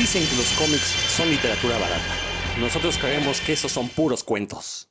Dicen que los cómics son literatura barata. Nosotros creemos que esos son puros cuentos.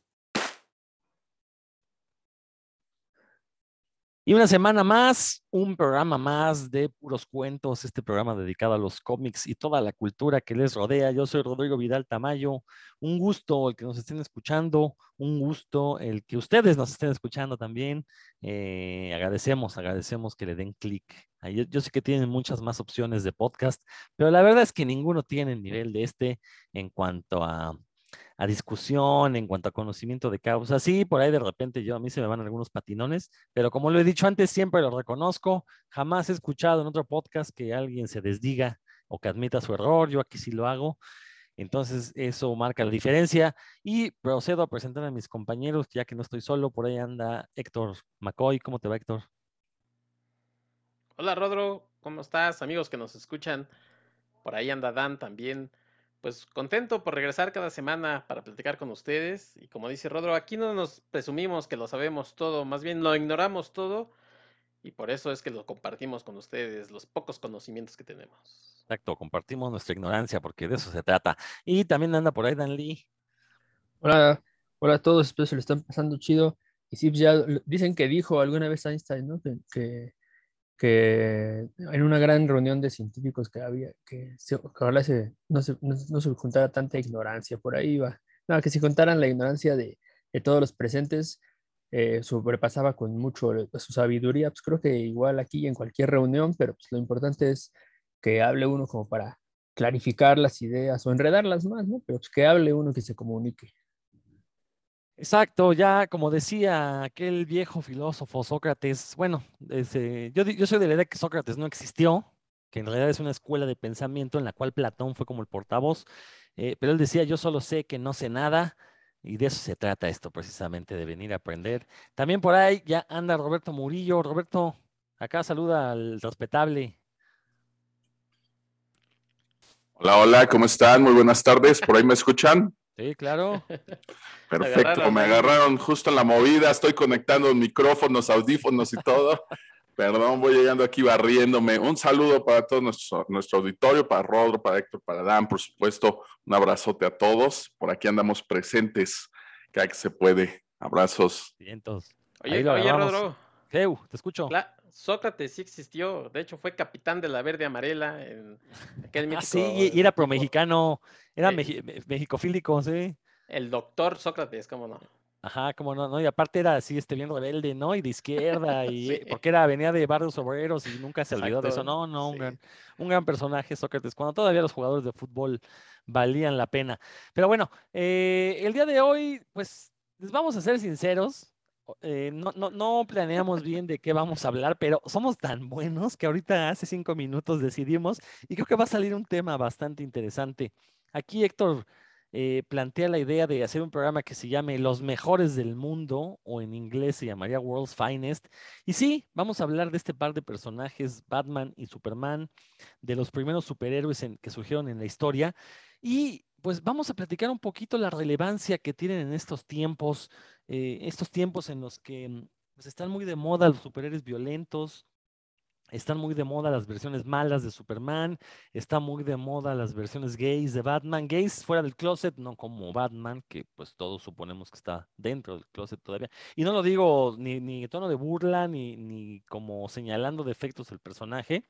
Y una semana más, un programa más de puros cuentos, este programa dedicado a los cómics y toda la cultura que les rodea. Yo soy Rodrigo Vidal Tamayo. Un gusto el que nos estén escuchando, un gusto el que ustedes nos estén escuchando también. Eh, agradecemos, agradecemos que le den clic. Yo, sé que tienen muchas más opciones de podcast, pero la verdad es que ninguno tiene el nivel de este en cuanto a a discusión, en cuanto a conocimiento de causa. Sí, por ahí de repente yo a mí se me van algunos patinones, pero como lo he dicho antes, siempre lo reconozco. Jamás he escuchado en otro podcast que alguien se desdiga o que admita su error. Yo aquí sí lo hago. Entonces, eso marca la diferencia. Y procedo a presentar a mis compañeros, ya que no estoy solo. Por ahí anda Héctor McCoy. ¿Cómo te va, Héctor? Hola, Rodro. ¿Cómo estás? Amigos que nos escuchan. Por ahí anda Dan también pues contento por regresar cada semana para platicar con ustedes. Y como dice Rodro, aquí no nos presumimos que lo sabemos todo, más bien lo ignoramos todo. Y por eso es que lo compartimos con ustedes, los pocos conocimientos que tenemos. Exacto, compartimos nuestra ignorancia porque de eso se trata. Y también anda por ahí Dan Lee. Hola, hola a todos, espero que se lo están pasando chido. Y sí, pues ya dicen que dijo alguna vez Einstein, ¿no? que que en una gran reunión de científicos que había, que, se, no, se, no, se juntara tanta ignorancia, por ahí va. No, que si contaran la ignorancia de, de todos los presentes, eh, sobrepasaba con mucho su sabiduría, pues creo que igual aquí en cualquier reunión, pero pues lo importante es que hable uno como para clarificar las ideas o enredarlas más, ¿no? Pero pues que hable uno que se comunique. Exacto, ya como decía aquel viejo filósofo Sócrates, bueno, yo, soy de la idea que Sócrates no existió, que en realidad es una escuela de pensamiento en la cual Platón fue como el portavoz, eh, pero él decía, yo solo sé que no sé nada, y de eso se trata esto precisamente, de venir a aprender. También por ahí ya anda Roberto Murillo. Roberto, acá saluda al respetable. Hola, hola, ¿cómo están? Muy buenas tardes, ¿por ahí me escuchan? Sí, claro. Perfecto, me agarraron justo en la movida, estoy conectando micrófonos, audífonos y todo. Perdón, voy llegando aquí barriéndome. Un saludo para todo nuestro, nuestro auditorio, para Rodro, para Héctor, para Dan, por supuesto. Un abrazote a todos. Por aquí andamos presentes, cada que se puede. Abrazos. Vientos. Oye, oye Rodro. Te escucho. Sócrates sí existió, de hecho fue capitán de la verde amarela en aquel ah, sí, y era pro mexicano, era eh, mexicofílico, sí. El doctor Sócrates, cómo no. Ajá, cómo no, no, y aparte era así, este bien rebelde, ¿no? Y de izquierda, y porque era, venía de barrios obreros y nunca se olvidó de eso. No, no, un, gran, un gran personaje, Sócrates, cuando todavía los jugadores de fútbol valían la pena. Pero bueno, eh, el día de hoy, pues, les vamos a ser sinceros, eh, no, no, planeamos bien de qué vamos a hablar, pero somos tan buenos que ahorita hace cinco minutos decidimos y creo que va a salir un tema bastante interesante. Aquí Héctor eh, plantea la idea de hacer un programa que se llame Los mejores del mundo o en inglés se llamaría World's Finest. Y sí, vamos a hablar de este par de personajes, Batman y Superman, de los primeros superhéroes que surgieron en la historia. Y pues vamos a platicar un poquito la relevancia que tienen en estos tiempos, eh, estos tiempos en los que mm, pues, están muy de moda los superhéroes violentos, están muy de moda las versiones malas de Superman, está muy de moda las versiones gays de Batman, gays fuera del closet, no como Batman, que pues todos suponemos que está dentro del closet todavía. Y no lo digo ni, ni en tono de burla, ni, ni como señalando defectos del personaje,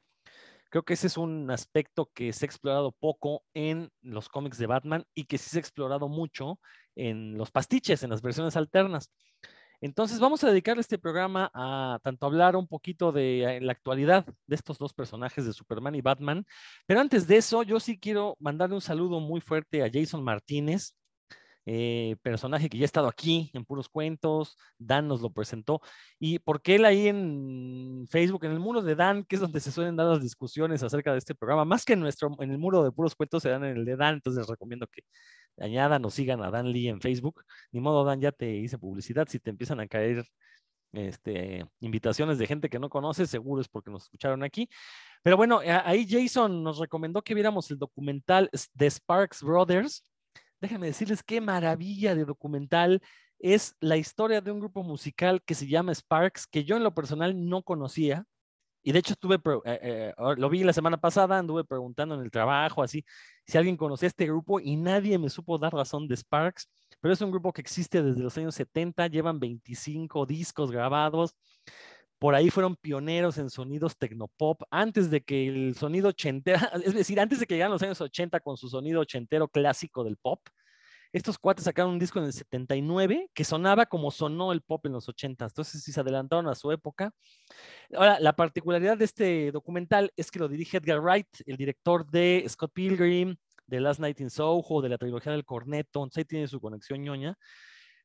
Creo que ese es un aspecto que se ha explorado poco en los cómics de Batman y que sí se ha explorado mucho en los pastiches, en las versiones alternas. Entonces vamos a dedicar este programa a tanto hablar un poquito de eh, la actualidad de estos dos personajes de Superman y Batman, pero antes de eso yo sí quiero mandarle un saludo muy fuerte a Jason Martínez, eh, personaje que ya ha estado aquí en puros cuentos, Dan nos lo presentó, y porque él ahí en Facebook, en el muro de Dan, que es donde se suelen dar las discusiones acerca de este programa, más que en nuestro, en el muro de puros cuentos se dan en el de Dan, entonces les recomiendo que añadan o sigan a Dan Lee en Facebook. Ni modo, Dan, ya te hice publicidad, si te empiezan a caer este, invitaciones de gente que no conoce, seguro es porque nos escucharon aquí. Pero bueno, ahí Jason nos recomendó que viéramos el documental de Sparks Brothers, déjenme decirles qué maravilla de documental es la historia de un grupo musical que se llama Sparks, que yo en lo personal no conocía. Y de hecho estuve, eh, eh, lo vi la semana pasada, anduve preguntando en el trabajo, así, si alguien conocía este grupo y nadie me supo dar razón de Sparks, pero es un grupo que existe desde los años 70, llevan 25 discos grabados, por ahí fueron pioneros en sonidos tecnopop, antes de que el sonido ochentero, es decir, antes de que llegaran los años 80 con su sonido ochentero clásico del pop, estos cuates sacaron un disco en el 79 que sonaba como sonó el pop en los 80. Entonces, si se adelantaron a su época. Ahora, la particularidad de este documental es que lo dirige Edgar Wright, el director de Scott Pilgrim, de Last Night in Soho, de la trilogía del Corneto. Entonces, ahí tiene su conexión ñoña.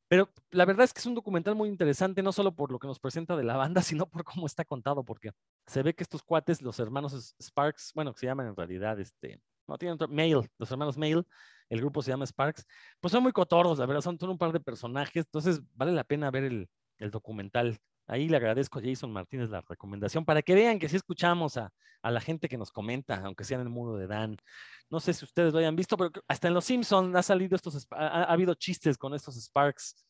Pero la verdad es que es un documental muy interesante, no solo por lo que nos presenta de la banda, sino por cómo está contado, porque se ve que estos cuates, los hermanos Sparks, bueno, que se llaman en realidad, este, no tienen otro, Mail, los hermanos Mail, el grupo se llama Sparks, pues son muy cotorros, la verdad, son, un par de personajes, entonces vale la pena ver el, documental. Ahí le agradezco a Jason Martínez la recomendación para que vean que sí escuchamos a, la gente que nos comenta, aunque sea en el muro de Dan. No sé si ustedes lo hayan visto, pero hasta en Los Simpsons ha salido estos, ha, habido chistes con estos Sparks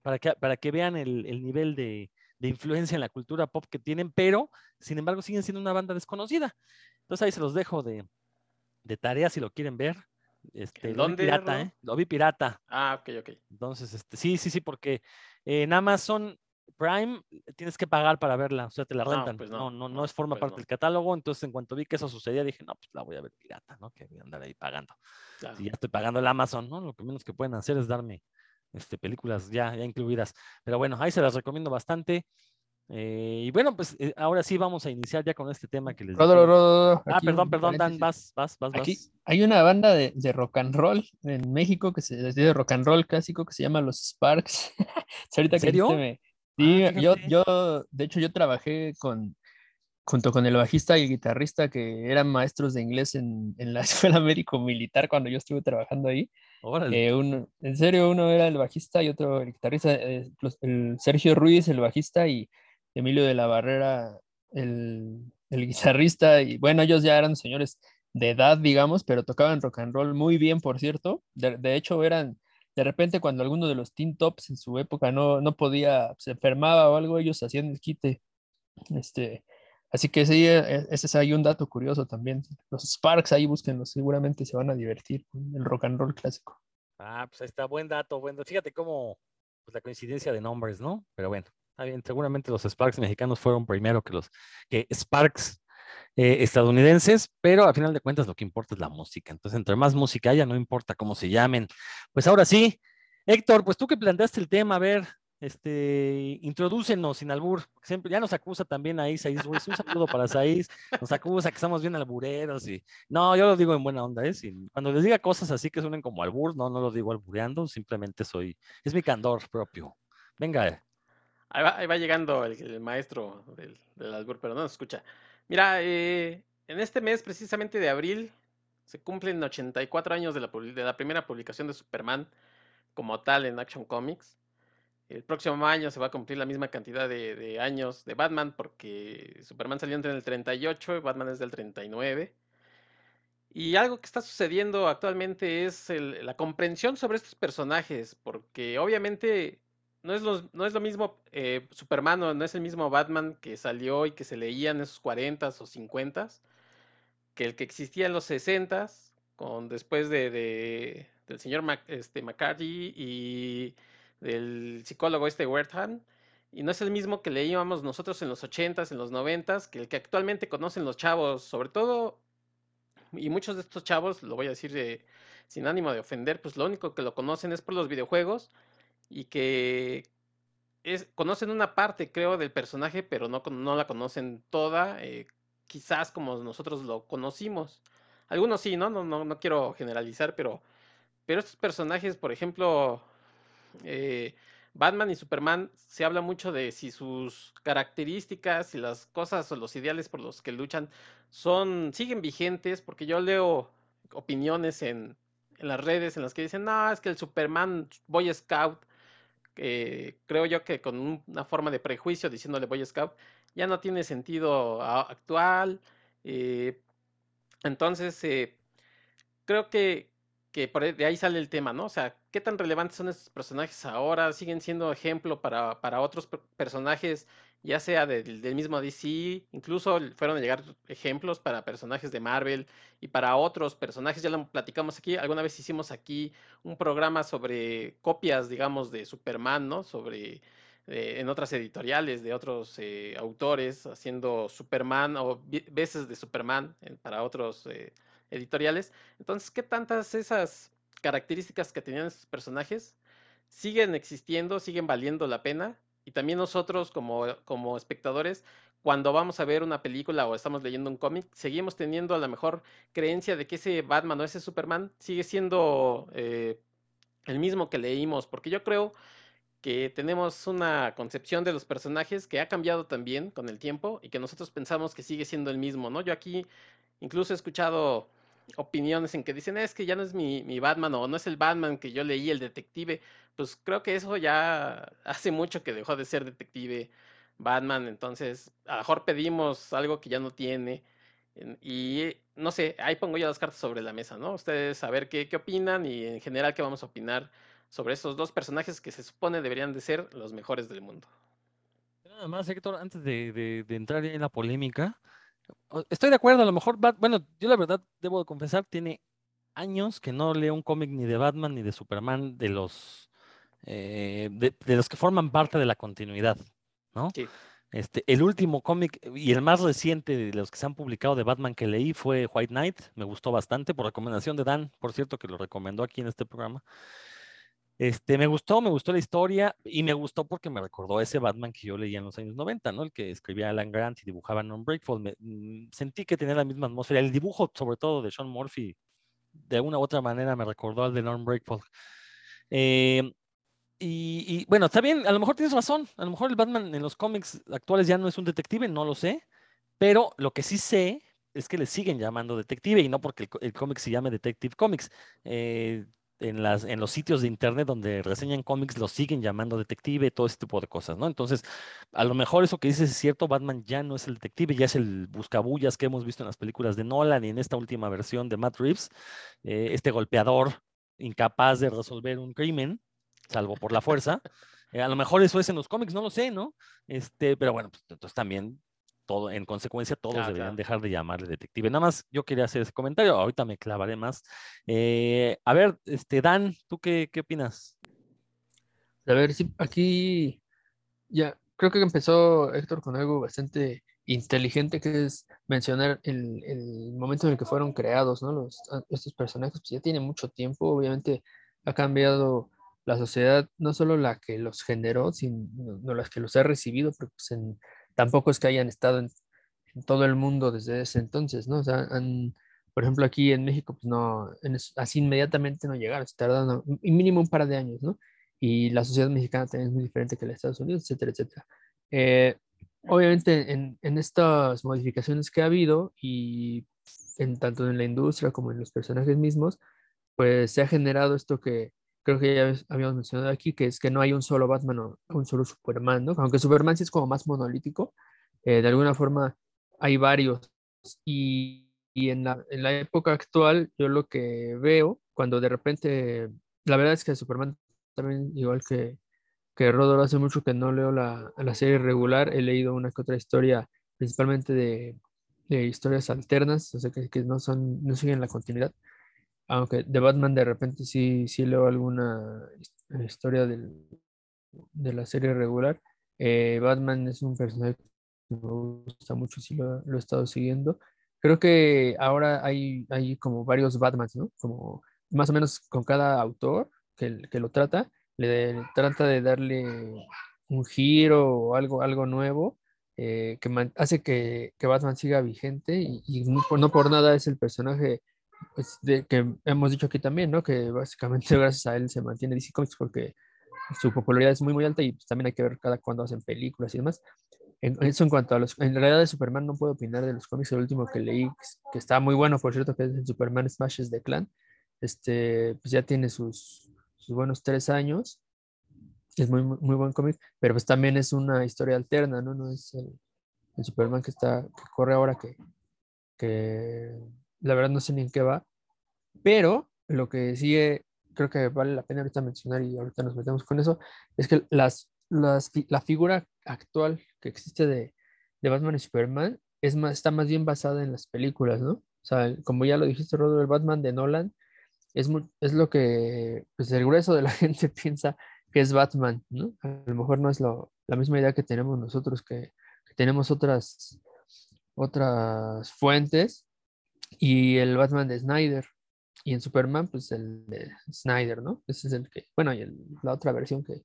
para que, para que vean el, nivel de, de, influencia en la cultura pop que tienen, pero sin embargo siguen siendo una banda desconocida. Entonces ahí se los dejo de, de tarea si lo quieren ver. Este, lo vi pirata, ¿eh? Lo vi pirata. Ah, ok, ok. Entonces, este, sí, sí, sí, porque en Amazon Prime tienes que pagar para verla, o sea, te la rentan. Pues no, no, no, es forma pues parte del catálogo. Entonces, en cuanto vi que eso sucedía, dije, no, pues la voy a ver pirata, ¿no? Que voy a andar ahí pagando. Si ya estoy pagando el Amazon, ¿no? Lo que menos que pueden hacer es darme este, películas ya, ya incluidas. Pero bueno, ahí se las recomiendo bastante. Eh, y bueno, pues eh, ahora sí vamos a iniciar ya con este tema que les digo. ah, perdón, perdón, Dan, vas, vas, vas, Aquí hay una banda de, rock and roll en México que se de rock and roll clásico que se llama Los Sparks. ahorita ¿En serio? Sí, ah, yo, yo, de hecho, yo trabajé con, junto con el bajista y el guitarrista que eran maestros de inglés en, en la Escuela Médico Militar cuando yo estuve trabajando ahí. Eh, uno, en serio, uno era el bajista y otro el guitarrista, el Sergio Ruiz, el bajista, y Emilio de la Barrera, el, guitarrista, y bueno, ellos ya eran señores de edad, digamos, pero tocaban rock and roll muy bien, por cierto. De, hecho, eran, de repente, cuando alguno de los teen tops en su época no, no podía, se enfermaba o algo, ellos hacían el quite. Este, así que sí, e, ese es ahí un dato curioso también. Los Sparks, ahí búsquenlos, seguramente se van a divertir con el rock and roll clásico. Ah, pues ahí está, buen dato, bueno, fíjate cómo, pues la coincidencia de nombres, ¿no? Pero bueno, bien, seguramente los Sparks mexicanos fueron primero que los que Sparks eh, estadounidenses, pero a final de cuentas lo que importa es la música. Entonces, entre más música haya, no importa cómo se llamen. Pues ahora sí, Héctor, pues tú que planteaste el tema, a ver, este, introdúcenos sin albur, siempre ya nos acusa también ahí Saiz Ruiz, un saludo para Saiz, nos acusa que estamos bien albureros y no, yo lo digo en buena onda, ¿eh? cuando les diga cosas así que suenen como albur, no, no lo digo albureando, simplemente soy, es mi candor propio. Venga, Ahí va, llegando el, maestro del, del, albur, pero no nos escucha. Mira, eh, en este mes precisamente de abril se cumplen 84 años de la, de la primera publicación de Superman como tal en Action Comics. El próximo año se va a cumplir la misma cantidad de, años de Batman porque Superman salió entre el 38 y Batman es del 39. Y algo que está sucediendo actualmente es la comprensión sobre estos personajes, porque obviamente no es no es lo mismo eh, Superman, no, es el mismo Batman que salió y que se leía en esos 40s o 50s, que el que existía en los 60s, con, después de, del señor este, McCarthy y del psicólogo este Wertham, y no es el mismo que leíamos nosotros en los 80s, en los 90s, que el que actualmente conocen los chavos, sobre todo, y muchos de estos chavos, lo voy a decir sin ánimo de ofender, pues lo único que lo conocen es por los videojuegos y que conocen una parte, creo, del personaje, pero no, no la conocen toda, eh, quizás como nosotros lo conocimos. Algunos sí, ¿no? No, no, no quiero generalizar, pero, pero estos personajes, por ejemplo, eh, Batman y Superman, se habla mucho de si sus características y las cosas o los ideales por los que luchan son, siguen vigentes, porque yo leo opiniones en, en las redes en las que dicen, no, es que el Superman Boy Scout eh, creo yo que con una forma de prejuicio diciéndole Boy Scout ya no tiene sentido actual. Eh, entonces, eh, creo que, que por de ahí sale el tema, ¿no? O sea, ¿qué tan relevantes son estos personajes ahora? ¿Siguen siendo ejemplo para, para otros personajes ya sea del, mismo DC, incluso fueron a llegar ejemplos para personajes de Marvel y para otros personajes, ya lo platicamos aquí, alguna vez hicimos aquí un programa sobre copias, digamos, de Superman, ¿no? Sobre eh, en otras editoriales de otros eh, autores haciendo Superman o veces de Superman eh, para otros editoriales. Entonces, ¿qué tantas esas características que tenían estos personajes siguen existiendo, siguen valiendo la pena? Y también nosotros como, como espectadores, cuando vamos a ver una película o estamos leyendo un cómic, seguimos teniendo a la mejor creencia de que ese Batman o ese Superman sigue siendo el mismo que leímos, porque yo creo que tenemos una concepción de los personajes que ha cambiado también con el tiempo y que nosotros pensamos que sigue siendo el mismo, ¿no? Yo aquí incluso he escuchado opiniones en que dicen, es que ya no es mi, mi, Batman o no es el Batman que yo leí, el detective. Pues creo que eso ya hace mucho que dejó de ser detective Batman, entonces a lo mejor pedimos algo que ya no tiene. Y no sé, ahí pongo ya las cartas sobre la mesa, ¿no? Ustedes a ver qué, qué opinan y en general qué vamos a opinar sobre estos dos personajes que se supone deberían de ser los mejores del mundo. Nada más, Héctor, antes de, entrar en la polémica, estoy de acuerdo, a lo mejor, bueno, yo la verdad debo de confesar, tiene años que no leo un cómic ni de Batman ni de Superman de los, eh, de, los que forman parte de la continuidad, ¿no? Sí. Este, el último cómic y el más reciente de los que se han publicado de Batman que leí fue White Knight. Me gustó bastante por recomendación de Dan, por cierto, que lo recomendó aquí en este programa. Este, me gustó, me gustó la historia y me gustó porque me recordó a ese Batman que yo leía en los años 90, ¿no? El que escribía Alan Grant y dibujaba Non Breakfall. Mm, sentí que tenía la misma atmósfera. El dibujo, sobre todo, de Sean Murphy, de una u otra manera me recordó al de Non Breakfall. Eh, y, bueno, está bien, a lo mejor tienes razón. A lo mejor el Batman en los cómics actuales ya no es un detective, no lo sé. Pero lo que sí sé es que le siguen llamando detective y no porque el, cómic se llame Detective Comics. Eh, en, las, en los sitios de internet donde reseñan cómics lo siguen llamando detective, todo ese tipo de cosas, ¿no? Entonces, a lo mejor eso que dices es cierto, Batman ya no es el detective, ya es el buscabullas que hemos visto en las películas de Nolan y en esta última versión de Matt Reeves, eh, este golpeador incapaz de resolver un crimen, salvo por la fuerza. Eh, a lo mejor eso es en los cómics, no lo sé, ¿no? Este, pero bueno, pues, entonces también en consecuencia todos deberían dejar de llamarle detective. Nada más yo quería hacer ese comentario, ahorita me clavaré más. Eh, a ver, este Dan, ¿tú qué, qué opinas? A ver, sí, aquí ya creo que empezó Héctor con algo bastante inteligente que es mencionar el, el momento en el que fueron creados, ¿no? Los, estos personajes, pues ya tiene mucho tiempo, obviamente ha cambiado la sociedad, no solo la que los generó, sino no, las que los ha recibido, pero pues en, tampoco es que hayan estado en, todo el mundo desde ese entonces, ¿no? O sea, han, por ejemplo, aquí en México, pues no, así inmediatamente no llegaron, se tardaron mínimo un par de años, ¿no? Y la sociedad mexicana también es muy diferente que la de Estados Unidos, etcétera, etcétera. Eh, obviamente, en, en, estas modificaciones que ha habido, y en tanto en la industria como en los personajes mismos, pues se ha generado esto que creo que ya habíamos mencionado aquí, que es que no hay un solo Batman o un solo Superman, ¿no? Aunque Superman sí es como más monolítico, eh, de alguna forma hay varios. Y, y en, la, en, la, época actual, yo lo que veo, cuando de repente, la verdad es que Superman también, igual que, que Rodor, hace mucho que no leo la, la serie regular, he leído una que otra historia, principalmente de, de historias alternas, o sea, que, que, no, son, no siguen la continuidad aunque de Batman de repente sí, sí leo alguna historia del, de la serie regular. Eh, Batman es un personaje que me gusta mucho, sí lo, lo, he estado siguiendo. Creo que ahora hay, hay como varios Batmans, ¿no? Como más o menos con cada autor que, que lo trata, le trata de darle un giro o algo, algo nuevo eh, que hace que, que, Batman siga vigente y, y no, por, no, por, nada es el personaje pues, de, que hemos dicho aquí también, ¿no? Que básicamente gracias a él se mantiene DC Comics porque su popularidad es muy, muy alta y pues, también hay que ver cada cuando hacen películas y demás. En, eso en cuanto a los... En realidad de Superman no puedo opinar de los cómics. El último que leí, que está muy bueno, por cierto, que es el Superman Smashes de Clan. Este, pues ya tiene sus, sus buenos tres años. Es muy, muy buen cómic, pero pues también es una historia alterna, ¿no? No es el, el Superman que está, que corre ahora que, que la verdad no sé ni en qué va, pero lo que sigue, creo que vale la pena ahorita mencionar y ahorita nos metemos con eso, es que las, las, la figura actual que existe de, Batman y Superman es más, está más bien basada en las películas, ¿no? O sea, como ya lo dijiste, Rodolfo, el Batman de Nolan es, es lo que pues, el grueso de la gente piensa que es Batman, ¿no? A lo mejor no es lo, la misma idea que tenemos nosotros, que, tenemos otras, otras fuentes, y el Batman de Snyder, y en Superman, pues el de Snyder, ¿no? Ese es el que, bueno, y la otra versión que,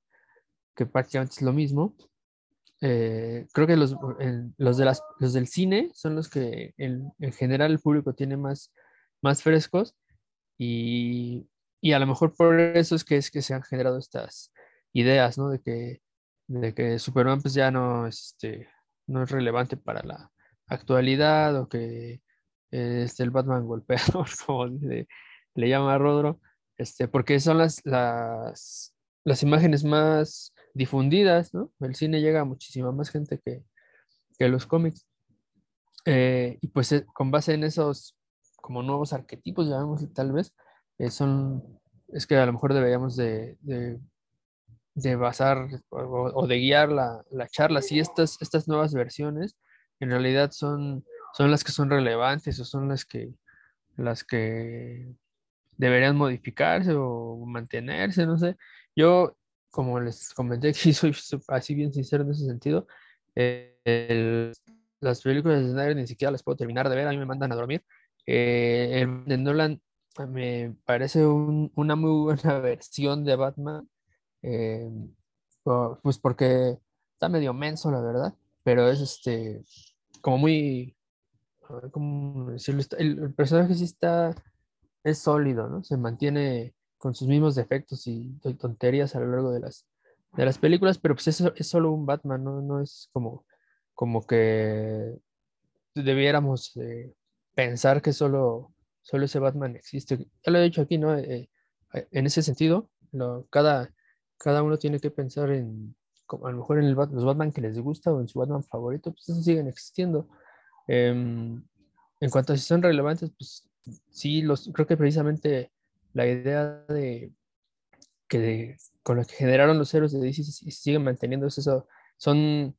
que prácticamente es lo mismo. Eh, creo que los, los, de las, los del cine son los que en, general el público tiene más, más frescos y, y, a lo mejor por eso es que, es que se han generado estas ideas, ¿no? De que, de que Superman pues ya no, este, no es relevante para la actualidad o que este, el Batman golpeador, como le, llama Rodro, este, porque son las, las, las imágenes más difundidas, ¿no? El cine llega a muchísima más gente que, que los cómics. Eh, y pues eh, con base en esos como nuevos arquetipos, llamémosle tal vez, eh, son, es que a lo mejor deberíamos de, de, basar o, de guiar la, la, charla. Si estas, estas nuevas versiones en realidad son, son las que son relevantes o son las que, las que deberían modificarse o mantenerse, no sé. Yo como les comenté aquí, soy así bien sincero en ese sentido. Eh, las películas de Snyder ni siquiera las puedo terminar de ver, a mí me mandan a dormir. Eh, el Nolan me parece una muy buena versión de Batman, eh, pues porque está medio menso, la verdad, pero es este, como muy, El, personaje sí está, es sólido, ¿no? Se mantiene con sus mismos defectos y tonterías a lo largo de las, de las películas, pero pues eso es solo un Batman, no, no es como, como que debiéramos eh, pensar que solo, solo ese Batman existe. Ya lo he dicho aquí, ¿no? Eh, eh, en ese sentido, cada, cada uno tiene que pensar en, a lo mejor en el, los Batman que les gusta o en su Batman favorito, pues esos siguen existiendo. Em, en cuanto a si son relevantes, pues sí, los, creo que precisamente la idea de que con lo que generaron los héroes de DC y siguen manteniendo eso, son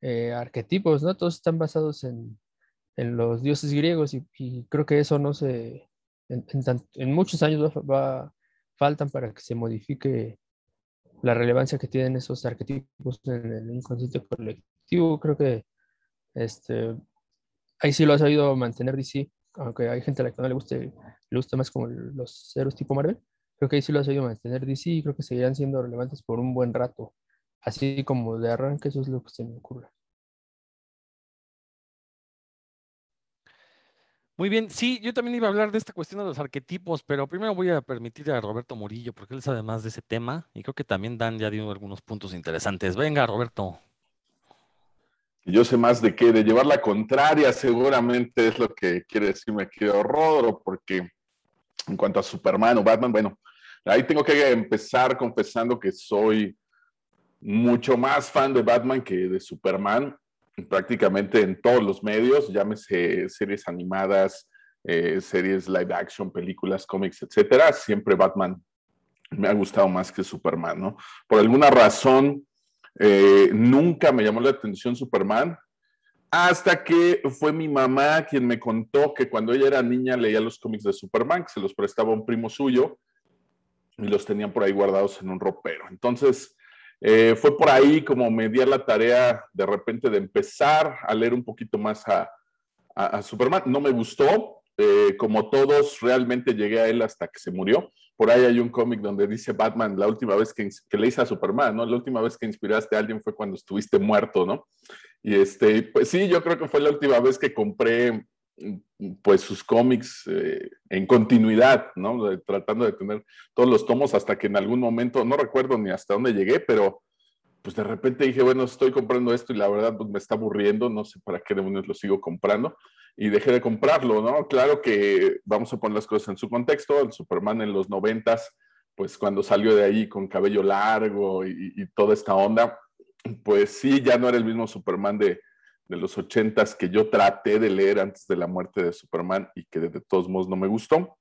eh, arquetipos, ¿no? Todos están basados en, los dioses griegos y, creo que eso no se, en, muchos años va, faltan para que se modifique la relevancia que tienen esos arquetipos en el inconsciente colectivo. Creo que este, ahí sí lo ha sabido mantener DC aunque hay gente a la que no le guste, le gusta más como los héroes tipo Marvel, creo que ahí sí lo ha sabido mantener DC y creo que seguirán siendo relevantes por un buen rato. Así como de arranque, eso es lo que se me ocurre. Muy bien, sí, yo también iba a hablar de esta cuestión de los arquetipos, pero primero voy a permitir a Roberto Murillo, porque él sabe más de ese tema y creo que también Dan ya dio algunos puntos interesantes. Venga, Roberto yo sé más de qué, de llevar la contraria, seguramente es lo que quiere decirme aquí Rodro, porque en cuanto a Superman o Batman, bueno, ahí tengo que empezar confesando que soy mucho más fan de Batman que de Superman, prácticamente en todos los medios, llámese series animadas, eh, series live action, películas, cómics, etcétera, siempre Batman me ha gustado más que Superman, ¿no? Por alguna razón, eh, nunca me llamó la atención Superman, hasta que fue mi mamá quien me contó que cuando ella era niña leía los cómics de Superman, que se los prestaba un primo suyo y los tenían por ahí guardados en un ropero. Entonces, eh, fue por ahí como me di la tarea de repente de empezar a leer un poquito más a, Superman. No me gustó, eh, como todos, realmente llegué a él hasta que se murió. Por ahí hay un cómic donde dice Batman, la última vez que, le hice a Superman, ¿no? La última vez que inspiraste a alguien fue cuando estuviste muerto, ¿no? Y este, pues sí, yo creo que fue la última vez que compré pues sus cómics eh, en continuidad, ¿no? tratando de tener todos los tomos hasta que en algún momento, no recuerdo ni hasta dónde llegué, pero pues de repente dije, bueno, estoy comprando esto y la verdad pues, me está aburriendo, no sé para qué demonios lo sigo comprando y dejé de comprarlo, ¿no? Claro que vamos a poner las cosas en su contexto, el Superman en los noventas, pues cuando salió de ahí con cabello largo y, toda esta onda, pues sí, ya no era el mismo Superman de, de los ochentas que yo traté de leer antes de la muerte de Superman y que de, todos modos no me gustó.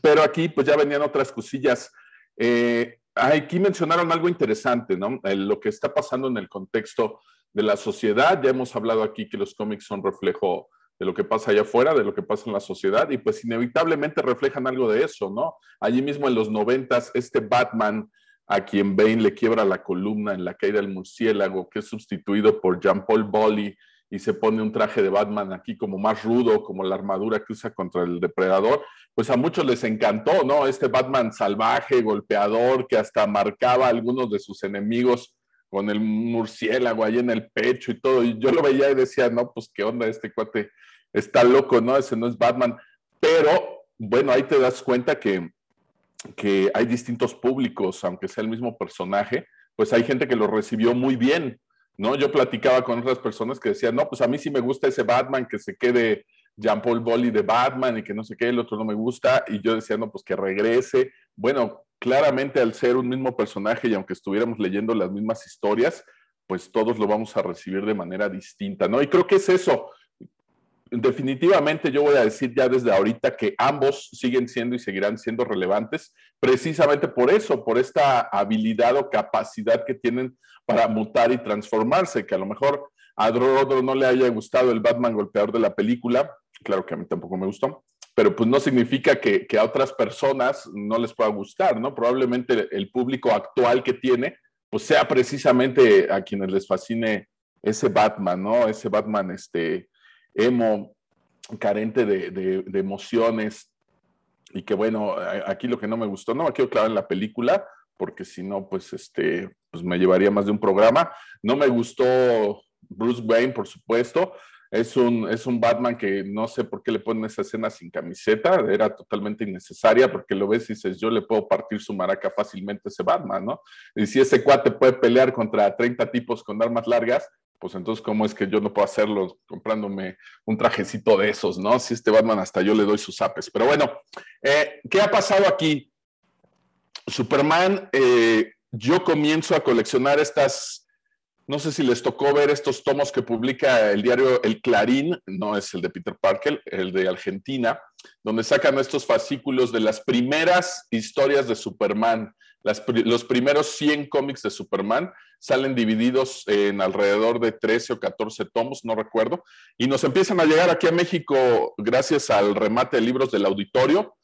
Pero aquí pues ya venían otras cosillas. Eh, aquí mencionaron algo interesante, ¿no? lo que está pasando en el contexto de la sociedad. Ya hemos hablado aquí que los cómics son reflejo de lo que pasa allá afuera, de lo que pasa en la sociedad, y pues inevitablemente reflejan algo de eso, ¿no? Allí mismo en los noventas, este Batman a quien Bane le quiebra la columna en la caída del murciélago, que es sustituido por Jean-Paul Bolly y se pone un traje de Batman aquí como más rudo, como la armadura que usa contra el depredador, pues a muchos les encantó, ¿no? Este Batman salvaje, golpeador, que hasta marcaba a algunos de sus enemigos con el murciélago ahí en el pecho y todo. Y yo lo veía y decía, no, pues qué onda, este cuate está loco, ¿no? Ese no es Batman. Pero bueno, ahí te das cuenta que, que hay distintos públicos, aunque sea el mismo personaje, pues hay gente que lo recibió muy bien, ¿no? Yo platicaba con otras personas que decían, no, pues a mí sí me gusta ese Batman, que se quede Jean-Paul Bolly de Batman y que no sé qué, el otro no me gusta, y yo decía, no, pues que regrese. Bueno, claramente al ser un mismo personaje y aunque estuviéramos leyendo las mismas historias, pues todos lo vamos a recibir de manera distinta, ¿no? Y creo que es eso. Definitivamente yo voy a decir ya desde ahorita que ambos siguen siendo y seguirán siendo relevantes precisamente por eso, por esta habilidad o capacidad que tienen para mutar y transformarse, que a lo mejor a Rodro no le haya gustado el Batman golpeador de la película, claro que a mí tampoco me gustó, pero pues no significa que, a otras personas no les pueda gustar, ¿no? Probablemente el público actual que tiene, pues sea precisamente a quienes les fascine ese Batman, ¿no? Ese Batman, este, emo, carente de, emociones, y que bueno, aquí lo que no me gustó, no me quiero clavar en la película, porque si no, pues este, pues me llevaría más de un programa. No me gustó Bruce Wayne, por supuesto. Es un, es un Batman que no sé por qué le ponen esa escena sin camiseta, era totalmente innecesaria porque lo ves y dices, yo le puedo partir su maraca fácilmente a ese Batman, ¿no? Y si ese cuate puede pelear contra 30 tipos con armas largas, pues entonces, ¿cómo es que yo no puedo hacerlo comprándome un trajecito de esos, ¿no? Si este Batman hasta yo le doy sus apes. Pero bueno, eh, ¿qué ha pasado aquí? Superman, eh, yo comienzo a coleccionar estas no sé si les tocó ver estos tomos que publica el diario El Clarín, no es el de Peter Parker, el de Argentina, donde sacan estos fascículos de las primeras historias de Superman. los primeros 100 cómics de Superman salen divididos en alrededor de 13 o 14 tomos, no recuerdo, y nos empiezan a llegar aquí a México gracias al remate de libros del auditorio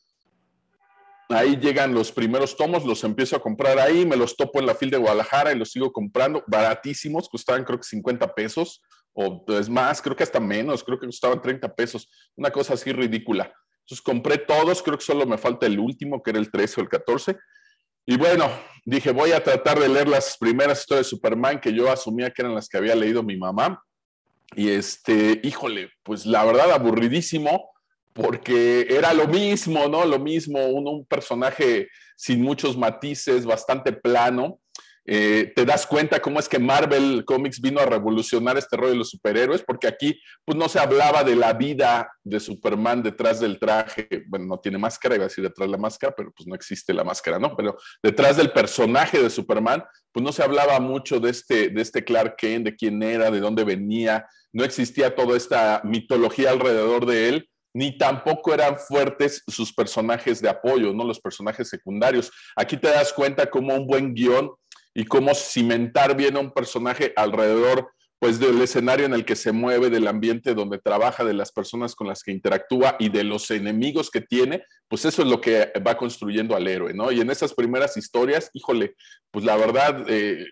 Ahí llegan los primeros tomos, los empiezo a comprar ahí, me los topo en la fila de Guadalajara y los sigo comprando, baratísimos, costaban creo que 50 pesos, o es más, creo que hasta menos, creo que costaban 30 pesos, una cosa así ridícula. Entonces compré todos, creo que solo me falta el último, que era el 13 o el 14. Y bueno, dije, voy a tratar de leer las primeras historias de Superman que yo asumía que eran las que había leído mi mamá. Y este, híjole, pues la verdad aburridísimo porque era lo mismo, ¿no? Lo mismo, un, personaje sin muchos matices, bastante plano. Eh, te das cuenta cómo es que Marvel Comics vino a revolucionar este rollo de los superhéroes, porque aquí pues no se hablaba de la vida de Superman detrás del traje, bueno, no tiene máscara, iba a decir detrás de la máscara, pero pues no existe la máscara, ¿no? Pero detrás del personaje de Superman, pues no se hablaba mucho de este, de este Clark Kent, de quién era, de dónde venía, no existía toda esta mitología alrededor de él, ni tampoco eran fuertes sus personajes de apoyo, ¿no? Los personajes secundarios. Aquí te das cuenta cómo un buen guion y cómo cimentar bien a un personaje alrededor pues del escenario en el que se mueve, del ambiente donde trabaja, de las personas con las que interactúa y de los enemigos que tiene, pues eso es lo que va construyendo al héroe, ¿no? Y en esas primeras historias, híjole, pues la verdad, eh,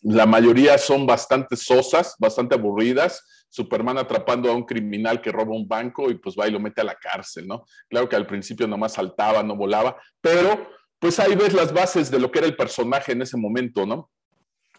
la mayoría son bastante sosas, bastante aburridas, Superman atrapando a un criminal que roba un banco y pues va y lo mete a la cárcel, ¿no? Claro que al principio nomás saltaba, no volaba, pero pues ahí ves las bases de lo que era el personaje en ese momento, ¿no?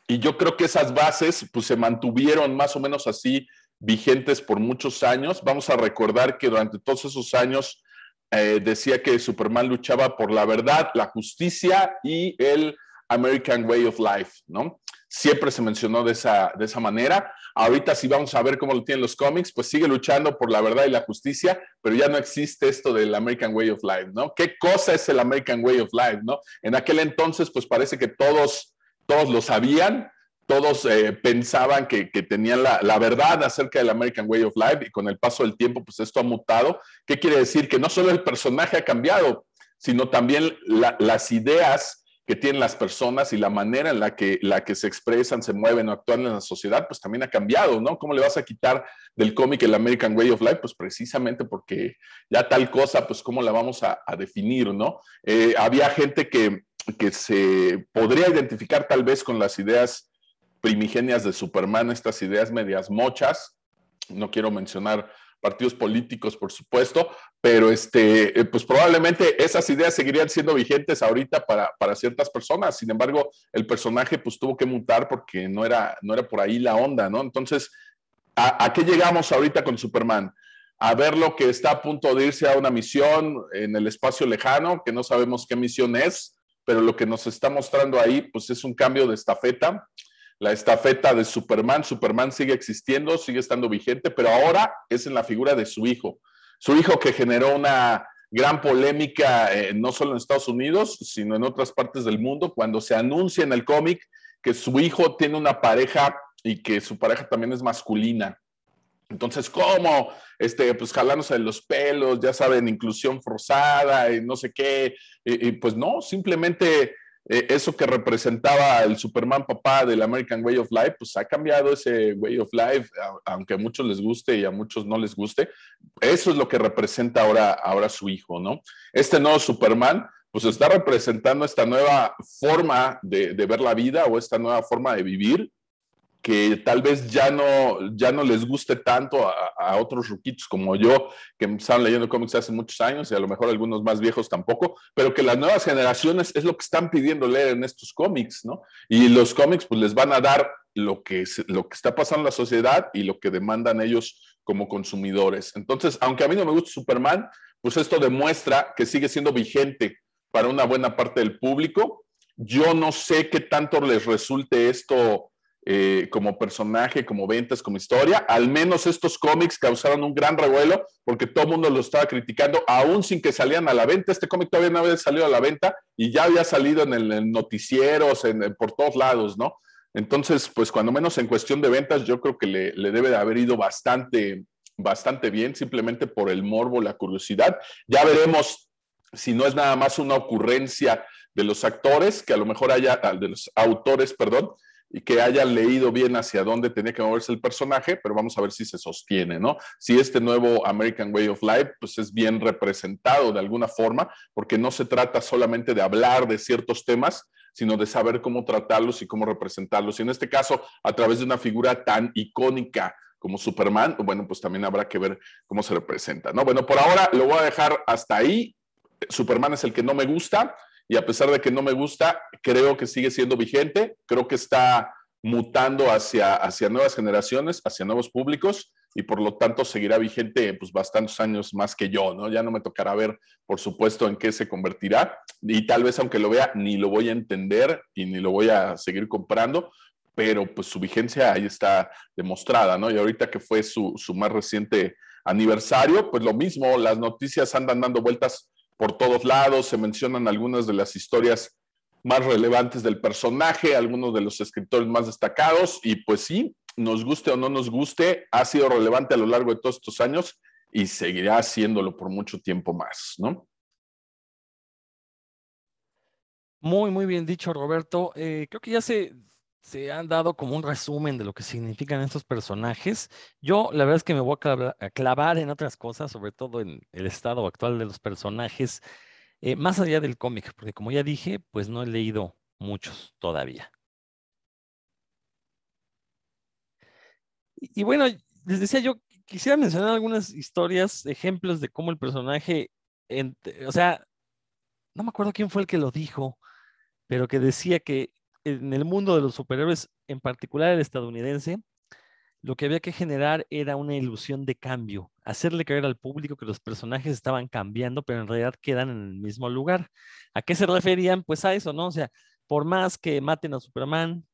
Y yo creo que esas bases pues se mantuvieron más o menos así vigentes por muchos años. Vamos a recordar que durante todos esos años eh, decía que Superman luchaba por la verdad, la justicia y el American Way of Life, ¿no? Siempre se mencionó de esa, de esa manera. Ahorita si vamos a ver cómo lo tienen los cómics, pues sigue luchando por la verdad y la justicia, pero ya no existe esto del American Way of Life, ¿no? ¿Qué cosa es el American Way of Life, no? En aquel entonces, pues parece que todos, todos lo sabían, todos eh, pensaban que, tenían la, la, verdad acerca del American Way of Life y con el paso del tiempo, pues esto ha mutado. ¿Qué quiere decir? Que no solo el personaje ha cambiado, sino también las ideas que tienen las personas y la manera en la que, la que se expresan, se mueven o actúan en la sociedad, pues también ha cambiado, ¿no? ¿Cómo le vas a quitar del cómic el American Way of Life? Pues precisamente porque ya tal cosa, pues cómo la vamos a, definir, ¿no? Eh, había gente que, que se podría identificar tal vez con las ideas primigenias de Superman, estas ideas medias mochas, no quiero mencionar partidos políticos, por supuesto, pero este, eh, pues probablemente esas ideas seguirían siendo vigentes ahorita para, para, ciertas personas. Sin embargo, el personaje pues tuvo que mutar porque no era, no era por ahí la onda, ¿no? Entonces, ¿a, qué llegamos ahorita con Superman? A ver lo que está a punto de irse a una misión en el espacio lejano, que no sabemos qué misión es, pero lo que nos está mostrando ahí pues es un cambio de estafeta la estafeta de Superman. Superman sigue existiendo, sigue estando vigente, pero ahora es en la figura de su hijo. Su hijo que generó una gran polémica eh, no solo en Estados Unidos, sino en otras partes del mundo, cuando se anuncia en el cómic que su hijo tiene una pareja y que su pareja también es masculina. Entonces, ¿cómo? Este, pues jalándose los pelos, ya saben, inclusión forzada y no sé qué. y pues no, simplemente eh, eso que representaba el Superman papá del American Way of Life, pues ha cambiado ese Way of Life, aunque a muchos les guste y a muchos no les guste. Eso es lo que representa ahora, ahora su hijo, ¿no? Este nuevo Superman, pues está representando esta nueva forma de, de ver la vida o esta nueva forma de vivir que tal vez ya no, ya no les guste tanto a, otros ruquitos como yo, que empezaron leyendo cómics hace muchos años y a lo mejor algunos más viejos tampoco, pero que las nuevas generaciones es lo que están pidiendo leer en estos cómics, ¿no? Y los cómics pues les van a dar lo que, lo que está pasando en la sociedad y lo que demandan ellos como consumidores. Entonces, aunque a mí no me gusta Superman, pues esto demuestra que sigue siendo vigente para una buena parte del público. Yo no sé qué tanto les resulte esto eh, como personaje, como ventas, como historia. Al menos estos cómics causaron un gran revuelo porque todo el mundo lo estaba criticando, aún sin que salían a la venta. Este cómic todavía no había salido a la venta y ya había salido en el noticieros, por todos lados, ¿no? Entonces, pues cuando menos en cuestión de ventas, yo creo que le, le debe de haber ido bastante, bastante bien, simplemente por el morbo, la curiosidad. Ya veremos si no es nada más una ocurrencia de los actores, que a lo mejor haya, de los autores, perdón, y que hayan leído bien hacia dónde tenía que moverse el personaje, pero vamos a ver si se sostiene, ¿no? Si este nuevo American Way of Life, pues es bien representado de alguna forma, porque no se trata solamente de hablar de ciertos temas, sino de saber cómo tratarlos y cómo representarlos. Y en este caso, a través de una figura tan icónica como Superman, bueno, pues también habrá que ver cómo se representa, ¿no? Bueno, por ahora lo voy a dejar hasta ahí. Superman es el que no me gusta y a pesar de que no me gusta, creo que sigue siendo vigente, creo que está mutando hacia, hacia nuevas generaciones, hacia nuevos públicos y por lo tanto seguirá vigente pues bastantes años más que yo, ¿no? Ya no me tocará ver, por supuesto, en qué se convertirá y tal vez aunque lo vea ni lo voy a entender y ni lo voy a seguir comprando, pero pues su vigencia ahí está demostrada, ¿no? Y ahorita que fue su, su más reciente aniversario, pues lo mismo, las noticias andan dando vueltas por todos lados, se mencionan algunas de las historias más relevantes del personaje, algunos de los escritores más destacados, y pues sí, nos guste o no nos guste, ha sido relevante a lo largo de todos estos años y seguirá haciéndolo por mucho tiempo más, ¿no? Muy, muy bien dicho, Roberto. Eh, creo que ya se, se han dado como un resumen de lo que significan estos personajes. Yo la verdad es que me voy a clavar, en otras cosas, sobre todo en el estado actual de los personajes, eh, más allá del cómic, porque como ya dije, pues no he leído muchos todavía. Y, bueno, les decía yo, quisiera mencionar algunas historias, ejemplos de cómo el personaje, o sea, no me acuerdo quién fue el que lo dijo, pero que decía que en el mundo de los superhéroes, en particular el estadounidense, lo que había que generar era una ilusión de cambio, hacerle creer al público que los personajes estaban cambiando, pero en realidad quedan en el mismo lugar. ¿A qué se referían? Pues a eso, ¿no? O sea, por más que maten a Superman,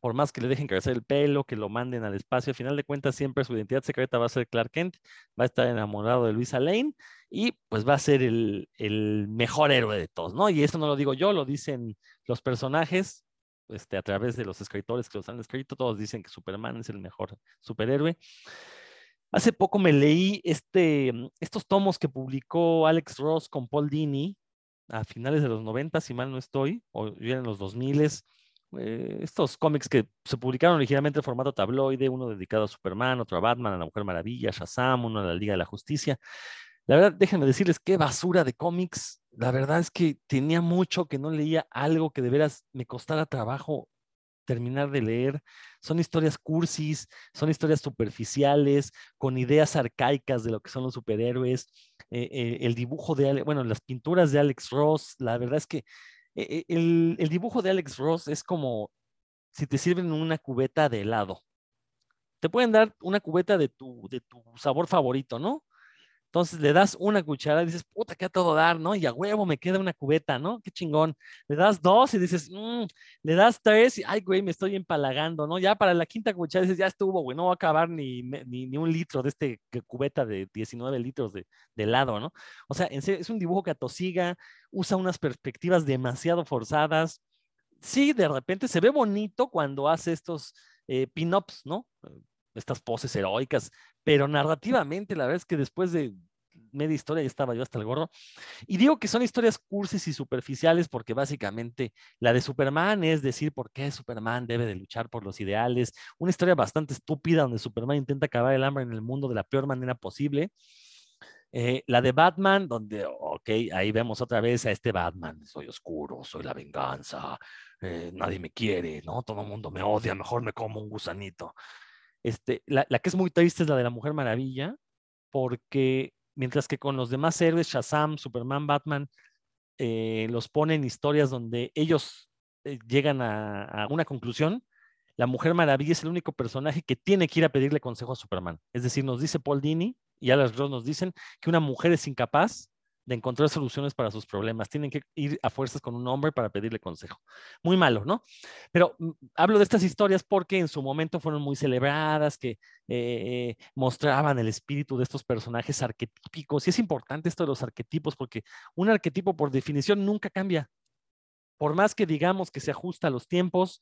por más que le dejen crecer el pelo, que lo manden al espacio, al final de cuentas siempre su identidad secreta va a ser Clark Kent, va a estar enamorado de Luisa Lane y pues va a ser el, el mejor héroe de todos, ¿no? Y eso no lo digo yo, lo dicen los personajes, este, a través de los escritores que los han escrito, todos dicen que Superman es el mejor superhéroe. Hace poco me leí este, estos tomos que publicó Alex Ross con Paul Dini, a finales de los 90, si mal no estoy, o ya en los 2000, eh, estos cómics que se publicaron originalmente en formato tabloide, uno dedicado a Superman, otro a Batman, a la Mujer Maravilla, Shazam, uno a la Liga de la Justicia. La verdad, déjenme decirles qué basura de cómics. La verdad es que tenía mucho que no leía algo que de veras me costara trabajo terminar de leer. Son historias cursis, son historias superficiales, con ideas arcaicas de lo que son los superhéroes. Eh, eh, el dibujo de, bueno, las pinturas de Alex Ross, la verdad es que eh, el, el, dibujo de Alex Ross es como si te sirven una cubeta de helado. Te pueden dar una cubeta de tu, de tu sabor favorito, ¿no? Entonces le das una cuchara y dices, puta, qué a todo dar, ¿no? Y a huevo me queda una cubeta, ¿no? Qué chingón. Le das dos y dices, mmm, le das tres y, ay, güey, me estoy empalagando, ¿no? Ya para la quinta cuchara dices, ya estuvo, güey, no va a acabar ni, ni, ni un litro de este cubeta de 19 litros de, helado, ¿no? O sea, es un dibujo que atosiga, usa unas perspectivas demasiado forzadas. Sí, de repente se ve bonito cuando hace estos eh, pin-ups, ¿no? Estas poses heroicas, pero narrativamente la verdad es que después de media historia ya estaba yo hasta el gorro. Y digo que son historias cursis y superficiales porque básicamente la de Superman es decir por qué Superman debe de luchar por los ideales, una historia bastante estúpida donde Superman intenta acabar el hambre en el mundo de la peor manera posible. Eh, la de Batman, donde, ok, ahí vemos otra vez a este Batman, soy oscuro, soy la venganza, eh, nadie me quiere, ¿no? Todo el mundo me odia, mejor me como un gusanito. Este, la, que es muy triste es la de la Mujer Maravilla, porque mientras que con los demás héroes, Shazam, Superman, Batman, eh, los ponen historias donde ellos eh, llegan a, una conclusión, la Mujer Maravilla es el único personaje que tiene que ir a pedirle consejo a Superman. Es decir, nos dice Paul Dini y Alex Ross nos dicen que una mujer es incapaz de encontrar soluciones para sus problemas. Tienen que ir a fuerzas con un hombre para pedirle consejo. Muy malo, ¿no? Pero mm, hablo de estas historias porque en su momento fueron muy celebradas, que eh, mostraban el espíritu de estos personajes arquetípicos. Y es importante esto de los arquetipos porque un arquetipo por definición nunca cambia. Por más que digamos que se ajusta a los tiempos,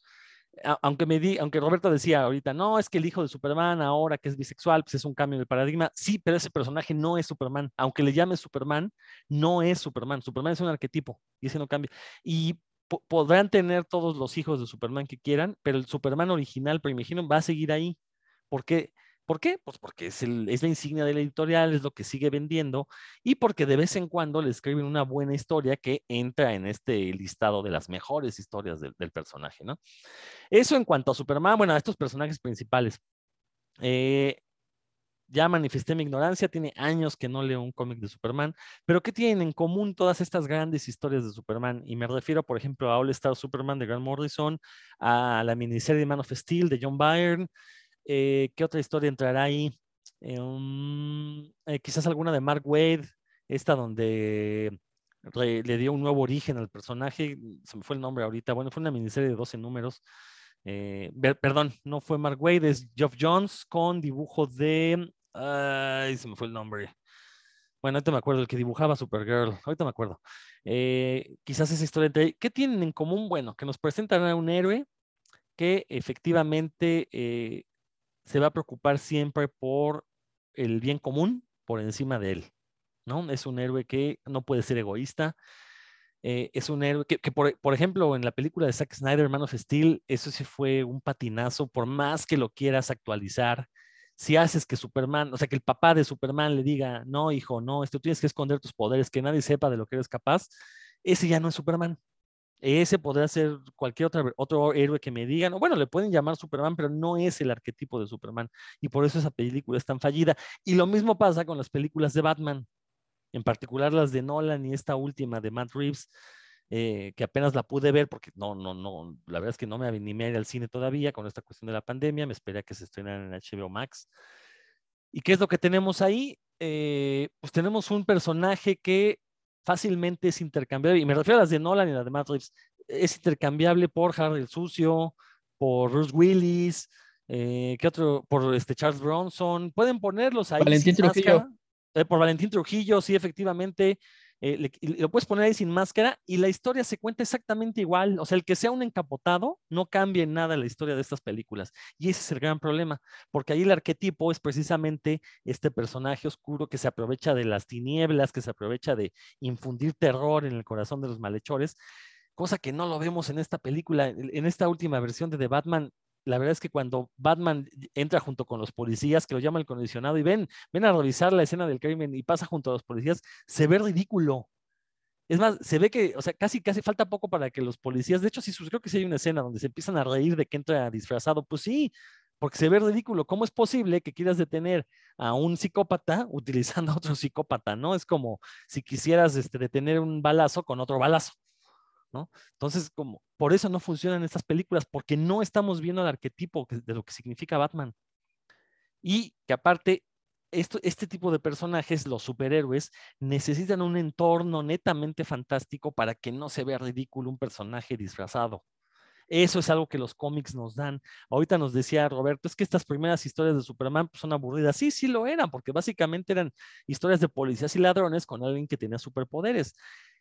aunque me di, aunque Roberto decía ahorita, no, es que el hijo de Superman ahora que es bisexual, pues es un cambio de paradigma. Sí, pero ese personaje no es Superman. Aunque le llame Superman, no es Superman. Superman es un arquetipo y ese no cambia. Y podrán tener todos los hijos de Superman que quieran, pero el Superman original, primigeno, va a seguir ahí. Porque ¿Por qué? Pues porque es, la insignia de la editorial, es lo que sigue vendiendo y porque de vez en cuando le escriben una buena historia que entra en este listado de las mejores historias del, personaje, ¿no? Eso en cuanto a Superman, bueno, a estos personajes principales. Eh, ya manifesté mi ignorancia, tiene años que no leo un cómic de Superman, pero ¿qué tienen en común todas estas grandes historias de Superman? Y me refiero, por ejemplo, a All Star Superman de Grant Morrison, a la miniserie Man of Steel de John Byrne, eh, ¿Qué otra historia entrará ahí? Eh, quizás alguna de Mark Wade, esta donde le dio un nuevo origen al personaje, se me fue el nombre ahorita, bueno, fue una miniserie de 12 números. Eh, perdón, no fue Mark Wade, es Geoff Jones con dibujo de... Ay, se me fue el nombre. Bueno, ahorita me acuerdo, el que dibujaba Supergirl, ahorita me acuerdo. quizás esa historia entre... ¿Qué tienen en común? Bueno, que nos presentan a un héroe que efectivamente se va a preocupar siempre por el bien común por encima de él, ¿no? Es un héroe que no puede ser egoísta. Eh, es un héroe que, por, por, ejemplo, en la película de Zack Snyder, Man of Steel, eso sí fue un patinazo, por más que lo quieras actualizar, si haces que Superman, o sea, que el papá de Superman le diga, no, hijo, no, esto tienes que esconder tus poderes, que nadie sepa de lo que eres capaz, ese ya no es Superman. Ese podría ser cualquier otro, héroe que me digan, bueno, le pueden llamar Superman, pero no es el arquetipo de Superman. Y por eso esa película es tan fallida. Y lo mismo pasa con las películas de Batman, en particular las de Nolan y esta última de Matt Reeves, eh, que apenas la pude ver porque no, no, no, la verdad es que no me animé a ir al cine todavía con esta cuestión de la pandemia, me esperé a que se estrenaran en HBO Max. ¿Y qué es lo que tenemos ahí? Eh, pues tenemos un personaje que fácilmente es intercambiable, y me refiero a las de Nolan y las de Matt Reeves, es intercambiable por Harry el Sucio, por Bruce Willis, eh, ¿qué otro? Por este Charles Bronson, pueden ponerlos ahí. Valentín Trujillo. Eh, por Valentín Trujillo, sí, efectivamente. Eh, lo puedes poner ahí sin máscara y la historia se cuenta exactamente igual. O sea, el que sea un encapotado no cambia en nada la historia de estas películas. Y ese es el gran problema, porque ahí el arquetipo es precisamente este personaje oscuro que se aprovecha de las tinieblas, que se aprovecha de infundir terror en el corazón de los malhechores, cosa que no lo vemos en esta película. En esta última versión de The Batman, la verdad es que cuando Batman entra junto con los policías, que lo llama el condicionado, y ven, ven a revisar la escena del crimen y pasa junto a los policías, se ve ridículo. Es más, se ve que, o sea, casi, casi falta poco para que los policías, de hecho, sí, creo que sí hay una escena donde se empiezan a reír de que entra disfrazado. Pues sí, porque se ve ridículo. ¿Cómo es posible que quieras detener a un psicópata utilizando a otro psicópata? ¿No? Es como si quisieras este, detener un balazo con otro balazo. Entonces, como por eso no funcionan estas películas, porque no estamos viendo el arquetipo de lo que significa Batman. Y que aparte, este tipo de personajes, los superhéroes, necesitan un entorno netamente fantástico para que no se vea ridículo un personaje disfrazado. Eso es algo que los cómics nos dan. Ahorita nos decía Roberto, es que estas primeras historias de Superman pues, son aburridas. Sí, sí lo eran, porque básicamente eran historias de policías y ladrones con alguien que tenía superpoderes.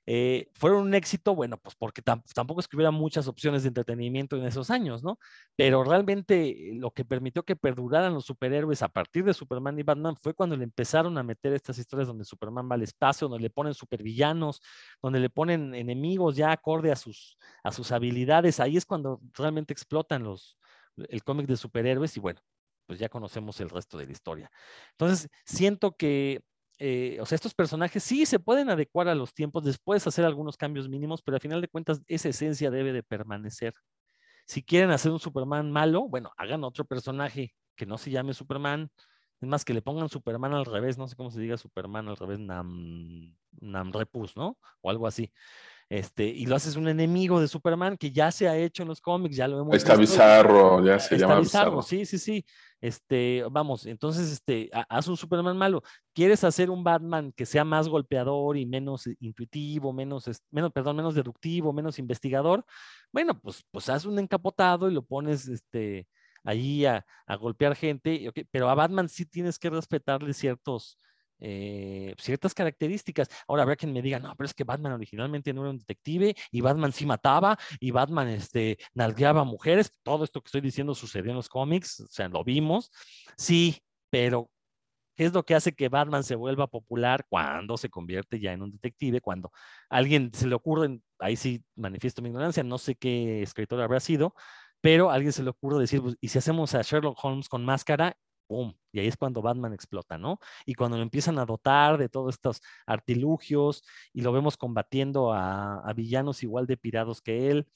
Eh, fueron un éxito, bueno, pues porque tampoco es hubiera muchas opciones de entretenimiento en esos años, ¿no? Pero realmente lo que permitió que perduraran los superhéroes a partir de Superman y Batman fue cuando le empezaron a meter estas historias donde Superman va al espacio, donde le ponen supervillanos, donde le ponen enemigos ya acorde a sus, a sus habilidades. Ahí es cuando realmente explotan los, el cómic de superhéroes y bueno, pues ya conocemos el resto de la historia. Entonces, siento que eh, o sea, estos personajes sí se pueden adecuar a los tiempos, después hacer algunos cambios mínimos, pero al final de cuentas esa esencia debe de permanecer. Si quieren hacer un Superman malo, bueno, hagan otro personaje que no se llame Superman, es más que le pongan Superman al revés, no sé cómo se diga Superman al revés, Nam, Namrepus, ¿no? O algo así. Este, y lo haces un enemigo de Superman que ya se ha hecho en los cómics, ya lo hemos Está bizarro, ya se llama bizarro. Sí, sí, sí. Este, vamos, entonces, este, haz un Superman malo. ¿Quieres hacer un Batman que sea más golpeador y menos intuitivo, menos, menos, perdón, menos deductivo, menos investigador? Bueno, pues, pues haz un encapotado y lo pones, este, ahí a, a golpear gente, pero a Batman sí tienes que respetarle ciertos, eh, ciertas características. Ahora habrá quien me diga, no, pero es que Batman originalmente no era un detective y Batman sí mataba y Batman este, nalgueaba mujeres. Todo esto que estoy diciendo sucedió en los cómics, o sea, lo vimos. Sí, pero ¿qué es lo que hace que Batman se vuelva popular cuando se convierte ya en un detective? Cuando a alguien se le ocurre, ahí sí manifiesto mi ignorancia, no sé qué escritor habrá sido, pero a alguien se le ocurre decir, pues, ¿y si hacemos a Sherlock Holmes con máscara? Y ahí es cuando Batman explota, ¿no? Y cuando lo empiezan a dotar de todos estos artilugios y lo vemos combatiendo a, villanos igual de pirados que él.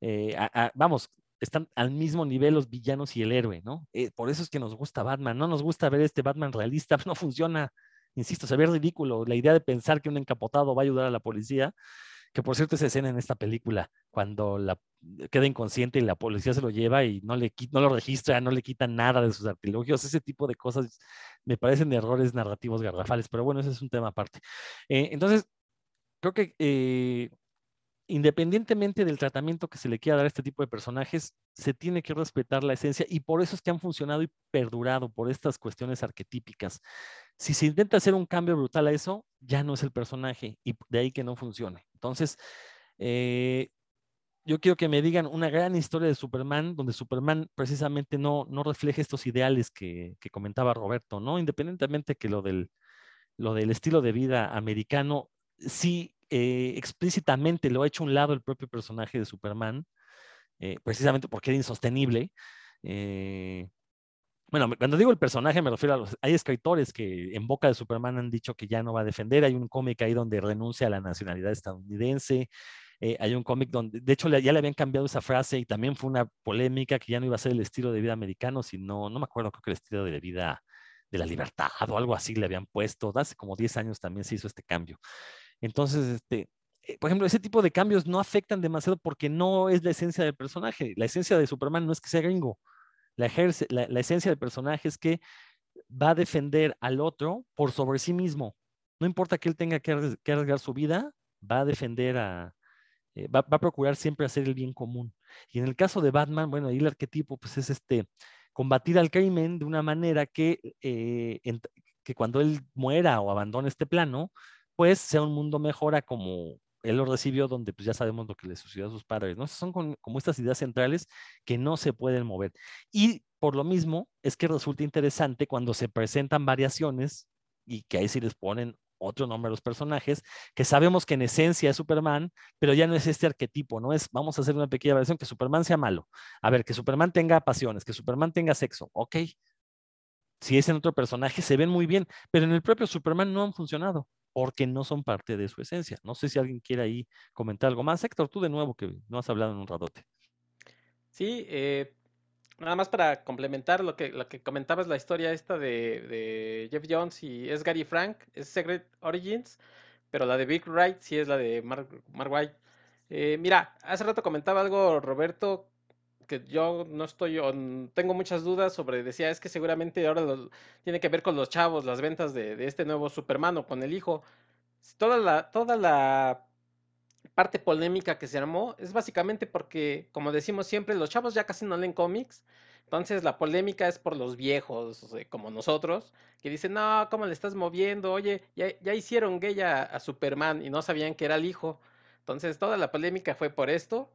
Eh, vamos, están al mismo nivel los villanos y el héroe, ¿no? Eh, por eso es que nos gusta Batman, no nos gusta ver este Batman realista, no funciona, insisto, se ve ridículo la idea de pensar que un encapotado va a ayudar a la policía que por cierto esa escena en esta película, cuando la, queda inconsciente y la policía se lo lleva y no, le, no lo registra, no le quitan nada de sus artilugios, ese tipo de cosas me parecen errores narrativos garrafales, pero bueno, ese es un tema aparte. Eh, entonces, creo que eh, independientemente del tratamiento que se le quiera dar a este tipo de personajes, se tiene que respetar la esencia y por eso es que han funcionado y perdurado por estas cuestiones arquetípicas. Si se intenta hacer un cambio brutal a eso, ya no es el personaje y de ahí que no funcione. Entonces, eh, yo quiero que me digan una gran historia de Superman, donde Superman precisamente no, no refleje estos ideales que, comentaba Roberto, ¿no? Independientemente que lo del, lo del estilo de vida americano, sí eh, explícitamente lo ha hecho un lado el propio personaje de Superman, eh, precisamente porque era insostenible. bueno, cuando digo el personaje me refiero a los, hay escritores que en boca de Superman han dicho que ya no va a defender, hay un cómic ahí donde renuncia a la nacionalidad estadounidense, eh, hay un cómic donde, de hecho, ya le habían cambiado esa frase y también fue una polémica que ya no iba a ser el estilo de vida americano, sino, no me acuerdo, creo que el estilo de vida de la libertad o algo así le habían puesto. Hace como 10 años también se hizo este cambio. Entonces, este, eh, por ejemplo, ese tipo de cambios no afectan demasiado porque no es la esencia del personaje. La esencia de Superman no es que sea gringo. La, la, esencia del personaje es que va a defender al otro por sobre sí mismo. No importa que él tenga que arriesgar su vida, va a defender a, eh, va, a procurar siempre hacer el bien común. Y en el caso de Batman, bueno, ahí el arquetipo pues es este, combatir al crimen de una manera que, eh, que cuando él muera o abandone este plano, pues sea un mundo mejor a como él lo recibió, donde pues ya sabemos lo que le sucedió a sus padres, ¿no? Son como estas ideas centrales que no se pueden mover. Y por lo mismo es que resulta interesante cuando se presentan variaciones y que ahí sí les ponen otro nombre a los personajes, que sabemos que en esencia es Superman, pero ya no es este arquetipo, no es, vamos a hacer una pequeña variación, que Superman sea malo. A ver, que Superman tenga pasiones, que Superman tenga sexo, ok. Si es en otro personaje, se ven muy bien, pero en el propio Superman no han funcionado porque no son parte de su esencia. No sé si alguien quiere ahí comentar algo más. Héctor, tú de nuevo, que no has hablado en un radote. Sí, eh, nada más para complementar lo que, comentabas, la historia esta de, Jeff Jones y es Gary Frank, es Secret Origins, pero la de Big Wright sí es la de Mark, White. Eh, mira, hace rato comentaba algo Roberto que yo no estoy, tengo muchas dudas sobre, decía, es que seguramente ahora tiene que ver con los chavos, las ventas de, de, este nuevo Superman o con el hijo. Toda la, toda la parte polémica que se armó es básicamente porque, como decimos siempre, los chavos ya casi no leen cómics. Entonces la polémica es por los viejos, como nosotros, que dicen, no, ¿cómo le estás moviendo? Oye, ya, hicieron gay a, Superman y no sabían que era el hijo. Entonces toda la polémica fue por esto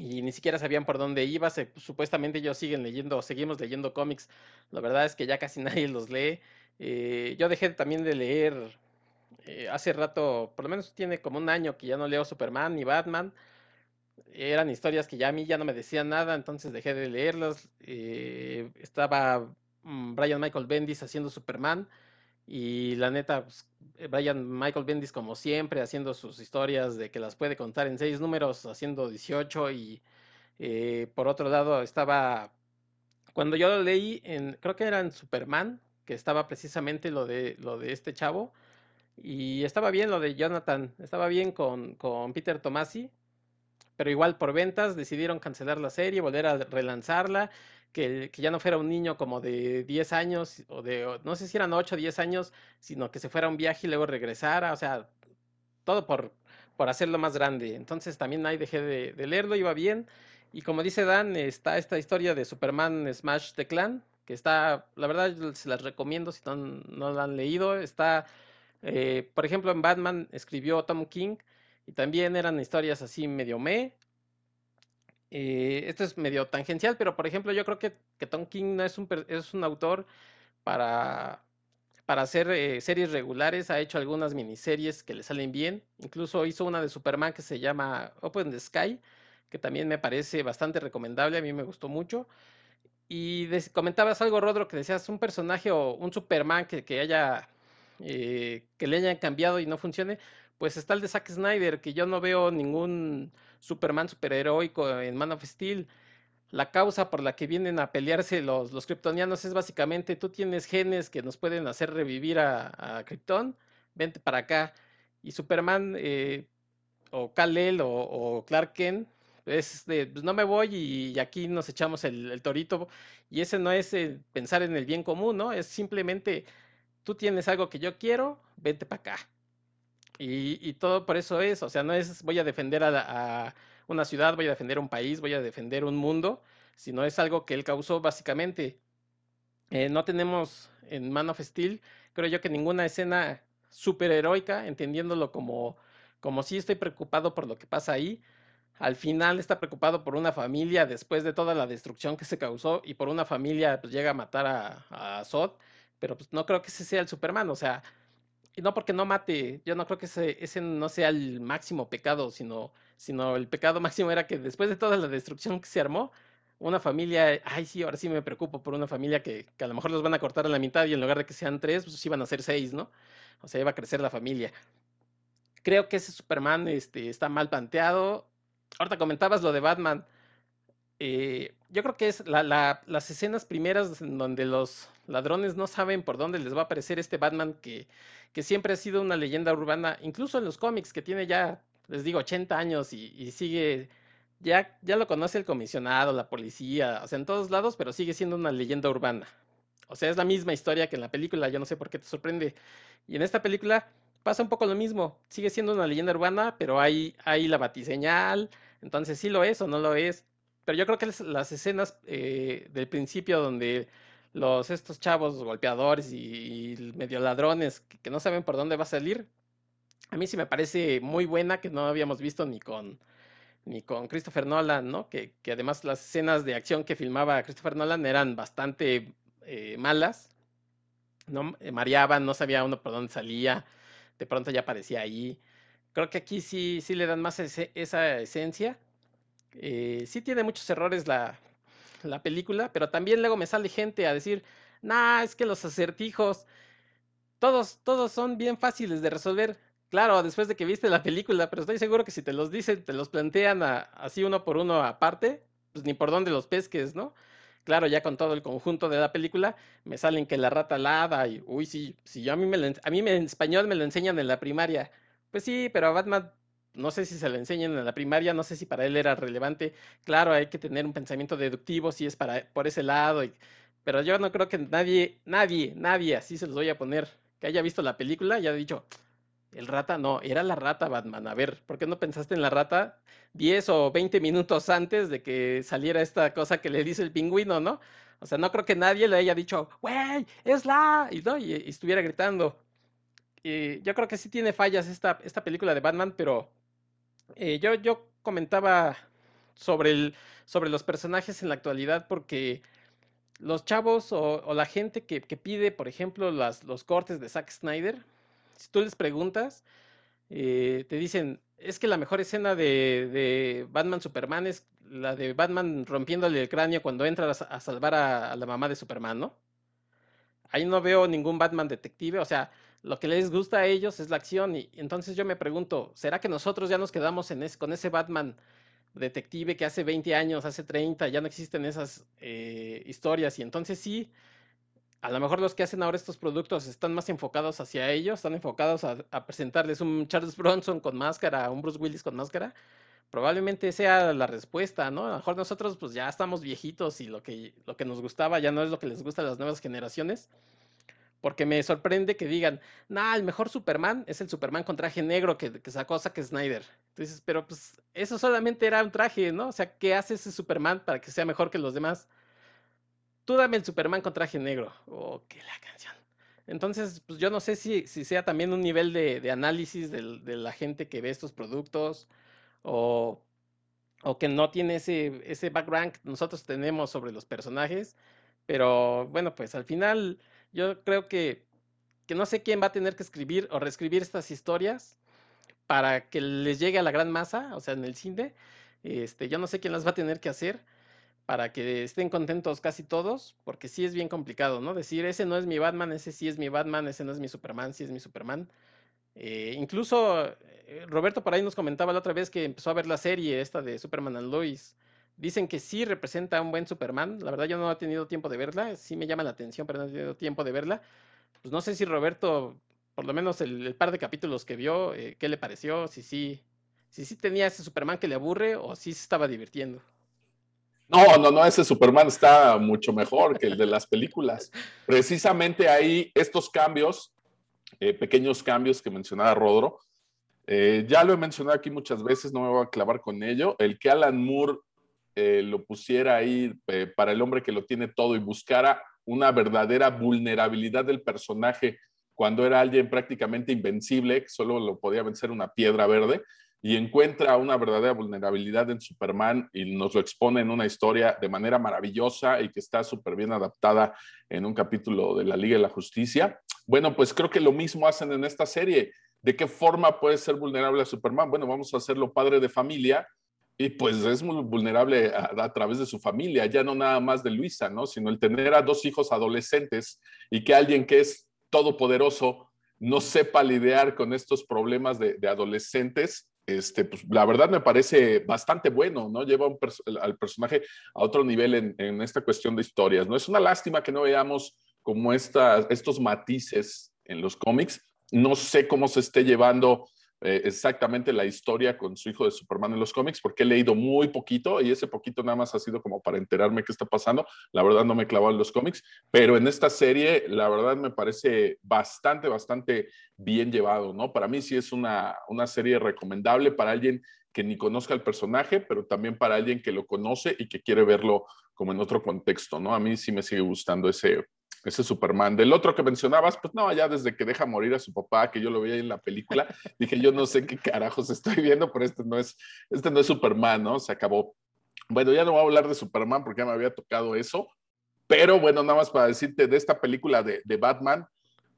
y ni siquiera sabían por dónde iba. supuestamente ellos siguen leyendo, seguimos leyendo cómics. La verdad es que ya casi nadie los lee. Eh, yo dejé también de leer eh, hace rato, por lo menos tiene como un año que ya no leo Superman ni Batman. Eran historias que ya a mí ya no me decían nada, entonces dejé de leerlas. Eh, estaba mm, Brian Michael Bendis haciendo Superman. Y la neta, pues, eh, Brian Michael Bendis, como siempre, haciendo sus historias de que las puede contar en seis números, haciendo 18. Y por otro lado, estaba. Cuando yo lo leí, en, creo que era en Superman, que estaba precisamente lo de, lo de este chavo. Y estaba bien lo de Jonathan, estaba bien con, con Peter Tomasi, pero igual por ventas decidieron cancelar la serie, volver a relanzarla, que, ya no fuera un niño como de 10 años, o de, no sé si eran 8 o 10 años, sino que se fuera un viaje y luego regresara, o sea, todo por, por hacerlo más grande. Entonces también ahí dejé de, de leerlo, iba bien. Y como dice Dan, está esta historia de Superman Smash the Clan, que está, la verdad, se las recomiendo si no, no la han leído, está eh, por ejemplo, en Batman escribió Tom King y también eran historias así medio me. Eh, esto es medio tangencial, pero por ejemplo, yo creo que, Tom King no es un, es un autor para, para hacer eh, series regulares. Ha hecho algunas miniseries que le salen bien. Incluso hizo una de Superman que se llama Open the Sky, que también me parece bastante recomendable. A mí me gustó mucho. Y comentabas algo, Rodro, que decías un personaje o un Superman que, que haya eh, que le hayan cambiado y no funcione, pues está el de Zack Snyder, que yo no veo ningún Superman superheroico en Man of Steel. La causa por la que vienen a pelearse los, los kryptonianos es básicamente tú tienes genes que nos pueden hacer revivir a, a Krypton, vente para acá. Y Superman eh, o Kal-El o, Clark Kent es pues no me voy y, aquí nos echamos el, torito. Y ese no es pensar en el bien común, ¿no? Es simplemente tú tienes algo que yo quiero, vente para acá. Y, todo por eso es, o sea, no es voy a defender a, una ciudad, voy a defender un país, voy a defender un mundo, sino es algo que él causó básicamente. Eh, no tenemos en Man of Steel, creo yo que ninguna escena super heroica, entendiéndolo como, como si estoy preocupado por lo que pasa ahí. Al final está preocupado por una familia después de toda la destrucción que se causó y por una familia pues, llega a matar a, a Zod pero pues no creo que ese sea el Superman, o sea, no porque no mate, yo no creo que ese, ese no sea el máximo pecado, sino, sino el pecado máximo era que después de toda la destrucción que se armó, una familia, ay sí, ahora sí me preocupo por una familia que, que a lo mejor los van a cortar a la mitad y en lugar de que sean tres, pues iban a ser seis, ¿no? O sea, iba a crecer la familia. Creo que ese Superman este, está mal planteado. Ahorita comentabas lo de Batman. Eh, yo creo que es las escenas primeras en donde los ladrones no saben por dónde les va a aparecer este Batman que, que siempre ha sido una leyenda urbana, incluso en los cómics, que tiene ya, les digo, 80 años y, sigue, ya, ya lo conoce el comisionado, la policía, o sea, en todos lados, pero sigue siendo una leyenda urbana. O sea, es la misma historia que en la película, yo no sé por qué te sorprende. Y en esta película pasa un poco lo mismo, sigue siendo una leyenda urbana, pero hay, hay la batiseñal, entonces sí lo es o no lo es pero yo creo que las escenas eh, del principio donde los estos chavos golpeadores y, medio ladrones que, no saben por dónde va a salir, a mí sí me parece muy buena, que no habíamos visto ni con, ni con Christopher Nolan, ¿no? Que, además las escenas de acción que filmaba Christopher Nolan eran bastante eh, malas, ¿no? Eh, mareaban, no sabía uno por dónde salía, de pronto ya aparecía ahí. Creo que aquí sí, sí le dan más esa esencia. Eh, sí tiene muchos errores la, la película, pero también luego me sale gente a decir, nah, es que los acertijos, todos, todos son bien fáciles de resolver. Claro, después de que viste la película, pero estoy seguro que si te los dicen, te los plantean así uno por uno aparte, pues ni por dónde los pesques, ¿no? Claro, ya con todo el conjunto de la película, me salen que la rata alada y, uy, sí, si yo a mí, me a mí en español me lo enseñan en la primaria. Pues sí, pero a Batman no sé si se lo enseñan en la primaria, no sé si para él era relevante. Claro, hay que tener un pensamiento deductivo si es para por ese lado, pero yo no creo que nadie, nadie, nadie, así se los voy a poner, que haya visto la película y haya dicho, el rata no, era la rata Batman. A ver, ¿por qué no pensaste en la rata 10 o 20 minutos antes de que saliera esta cosa que le dice el pingüino, no? O sea, no creo que nadie le haya dicho, güey, es la, y, ¿no? y, estuviera gritando. Yo creo que sí tiene fallas esta, esta película de Batman, pero eh, yo, yo comentaba sobre, el, sobre los personajes en la actualidad porque los chavos o, la gente que, pide, por ejemplo, las, los cortes de Zack Snyder, si tú les preguntas, eh, te dicen, es que la mejor escena de, Batman Superman es la de Batman rompiéndole el cráneo cuando entra a, salvar a, la mamá de Superman, ¿no? Ahí no veo ningún Batman detective, o sea, lo que les gusta a ellos es la acción y entonces yo me pregunto, ¿será que nosotros ya nos quedamos en con ese Batman detective que hace 20 años, hace 30, ya no existen esas eh, historias y entonces sí, a lo mejor los que hacen ahora estos productos están más enfocados hacia ellos, están enfocados a, presentarles un Charles Bronson con máscara, un Bruce Willis con máscara, probablemente sea la respuesta, ¿no? A lo mejor nosotros pues ya estamos viejitos y lo que, lo que nos gustaba ya no es lo que les gusta a las nuevas generaciones, porque me sorprende que digan, nah, el mejor Superman es el Superman con traje negro que, que sacó Zack Snyder. Entonces, pero pues eso solamente era un traje, ¿no? O sea, ¿qué hace ese Superman para que sea mejor que los demás? tú dame el Superman con traje negro. Oh, qué la canción. Entonces, pues yo no sé si, si sea también un nivel de, análisis de, la gente que ve estos productos o, o que no tiene ese, ese background que nosotros tenemos sobre los personajes. Pero bueno, pues al final yo creo que, que no sé quién va a tener que escribir o reescribir estas historias para que les llegue a la gran masa, o sea, en el cine. Este, yo no sé quién las va a tener que hacer para que estén contentos casi todos, porque sí es bien complicado, ¿no? Decir, ese no es mi Batman, ese sí es mi Batman, ese no es mi Superman, sí es mi Superman. Eh, incluso eh, Roberto por ahí nos comentaba la otra vez que empezó a ver la serie esta de Superman and Lois. Dicen que sí representa un buen Superman. La verdad yo no he tenido tiempo de verla. Sí me llama la atención, pero no he tenido tiempo de verla. Pues no sé si Roberto, por lo menos el, par de capítulos que vio, eh, qué le pareció, si sí, si sí tenía ese Superman que le aburre o si se estaba divirtiendo. No, no, no, ese Superman está mucho mejor que el de las películas. Precisamente ahí estos cambios, eh, pequeños cambios que mencionaba Rodro, eh, ya lo he mencionado aquí muchas veces, no me voy a clavar con ello. El que Alan Moore eh, lo pusiera ahí para el hombre que lo tiene todo y buscara una verdadera vulnerabilidad del personaje cuando era alguien prácticamente invencible, solo lo podía vencer una piedra verde, y encuentra una verdadera vulnerabilidad en Superman y nos lo expone en una historia de manera maravillosa y que está súper bien adaptada en un capítulo de la Liga de la Justicia. Bueno, pues creo que lo mismo hacen en esta serie. ¿De qué forma puede ser vulnerable a Superman? Bueno, vamos a hacerlo padre de familia y pues es muy vulnerable a, través de su familia, ya no nada más de Luisa, ¿no? Sino el tener a dos hijos adolescentes y que alguien que es todopoderoso no sepa lidiar con estos problemas de, adolescentes este, pues, la verdad me parece bastante bueno, ¿no? Lleva al personaje a otro nivel en, esta cuestión de historias, ¿no? Es una lástima que no veamos como estos matices en los cómics. No sé cómo se esté llevando eh, exactamente la historia con su hijo de Superman en los cómics, porque he leído muy poquito y ese poquito nada más ha sido como para enterarme qué está pasando. La verdad no me he clavado en los cómics, pero en esta serie la verdad me parece bastante, bastante bien llevado, ¿no? Para mí sí es una, una serie recomendable para alguien que ni conozca el personaje, pero también para alguien que lo conoce y que quiere verlo como en otro contexto, ¿no? A mí sí me sigue gustando ese, ese Superman. Del otro que mencionabas, pues no, ya desde que deja morir a su papá, que yo lo veía en la película, dije, yo no sé qué carajos estoy viendo, pero este no es, este no es Superman, ¿no? Se acabó. Bueno, ya no voy a hablar de Superman porque ya me había tocado eso, pero bueno, nada más para decirte de esta película de, de Batman,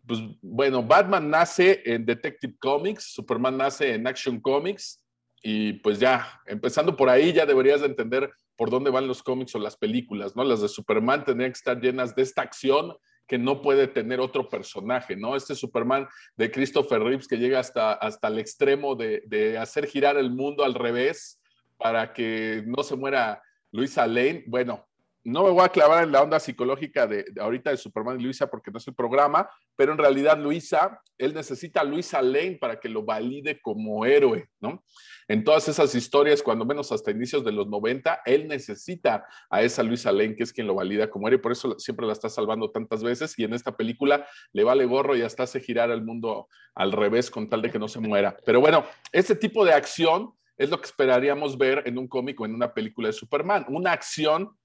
pues bueno, Batman nace en Detective Comics, Superman nace en Action Comics, y pues ya, empezando por ahí, ya deberías de entender por dónde van los cómics o las películas, ¿no? Las de Superman tendrían que estar llenas de esta acción que no puede tener otro personaje, ¿no? Este Superman de Christopher Reeves que llega hasta, hasta el extremo de, de hacer girar el mundo al revés para que no se muera Luisa Lane. Bueno, no me voy a clavar en la onda psicológica de, ahorita de Superman y Luisa porque no es el programa, pero en realidad Luisa, él necesita a Luisa Lane para que lo valide como héroe, ¿no? En todas esas historias, cuando menos hasta inicios de los 90, él necesita a esa Luisa Lane, que es quien lo valida como héroe, por eso siempre la está salvando tantas veces y en esta película le vale gorro y hasta hace girar el mundo al revés con tal de que no se muera. Pero bueno, ese tipo de acción es lo que esperaríamos ver en un cómic o en una película de Superman, una acción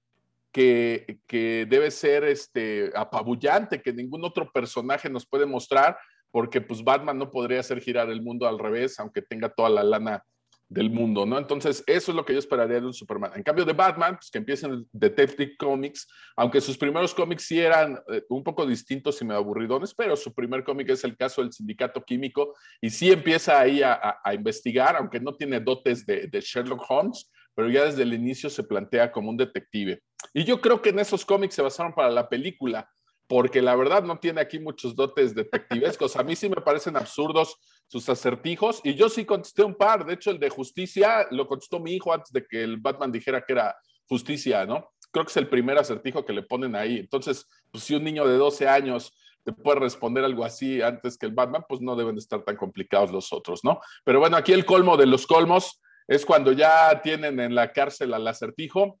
que, debe ser este, apabullante, que ningún otro personaje nos puede mostrar, porque pues Batman no podría hacer girar el mundo al revés, aunque tenga toda la lana del mundo, ¿no? Entonces, eso es lo que yo esperaría de un Superman. En cambio de Batman, pues que empiecen Detective Comics, aunque sus primeros cómics sí eran eh, un poco distintos y me aburridones, pero su primer cómic es el caso del sindicato químico y sí empieza ahí a, investigar, aunque no tiene dotes de Sherlock Holmes, pero ya desde el inicio se plantea como un detective. Y yo creo que en esos cómics se basaron para la película, porque la verdad no tiene aquí muchos dotes detectivescos. A mí sí me parecen absurdos sus acertijos y yo sí contesté un par. De hecho, el de justicia lo contestó mi hijo antes de que el Batman dijera que era justicia, ¿no? Creo que es el primer acertijo que le ponen ahí. Entonces, pues si un niño de 12 años te puede responder algo así antes que el Batman, pues no deben estar tan complicados los otros, ¿no? Pero bueno, aquí el colmo de los colmos es cuando ya tienen en la cárcel al acertijo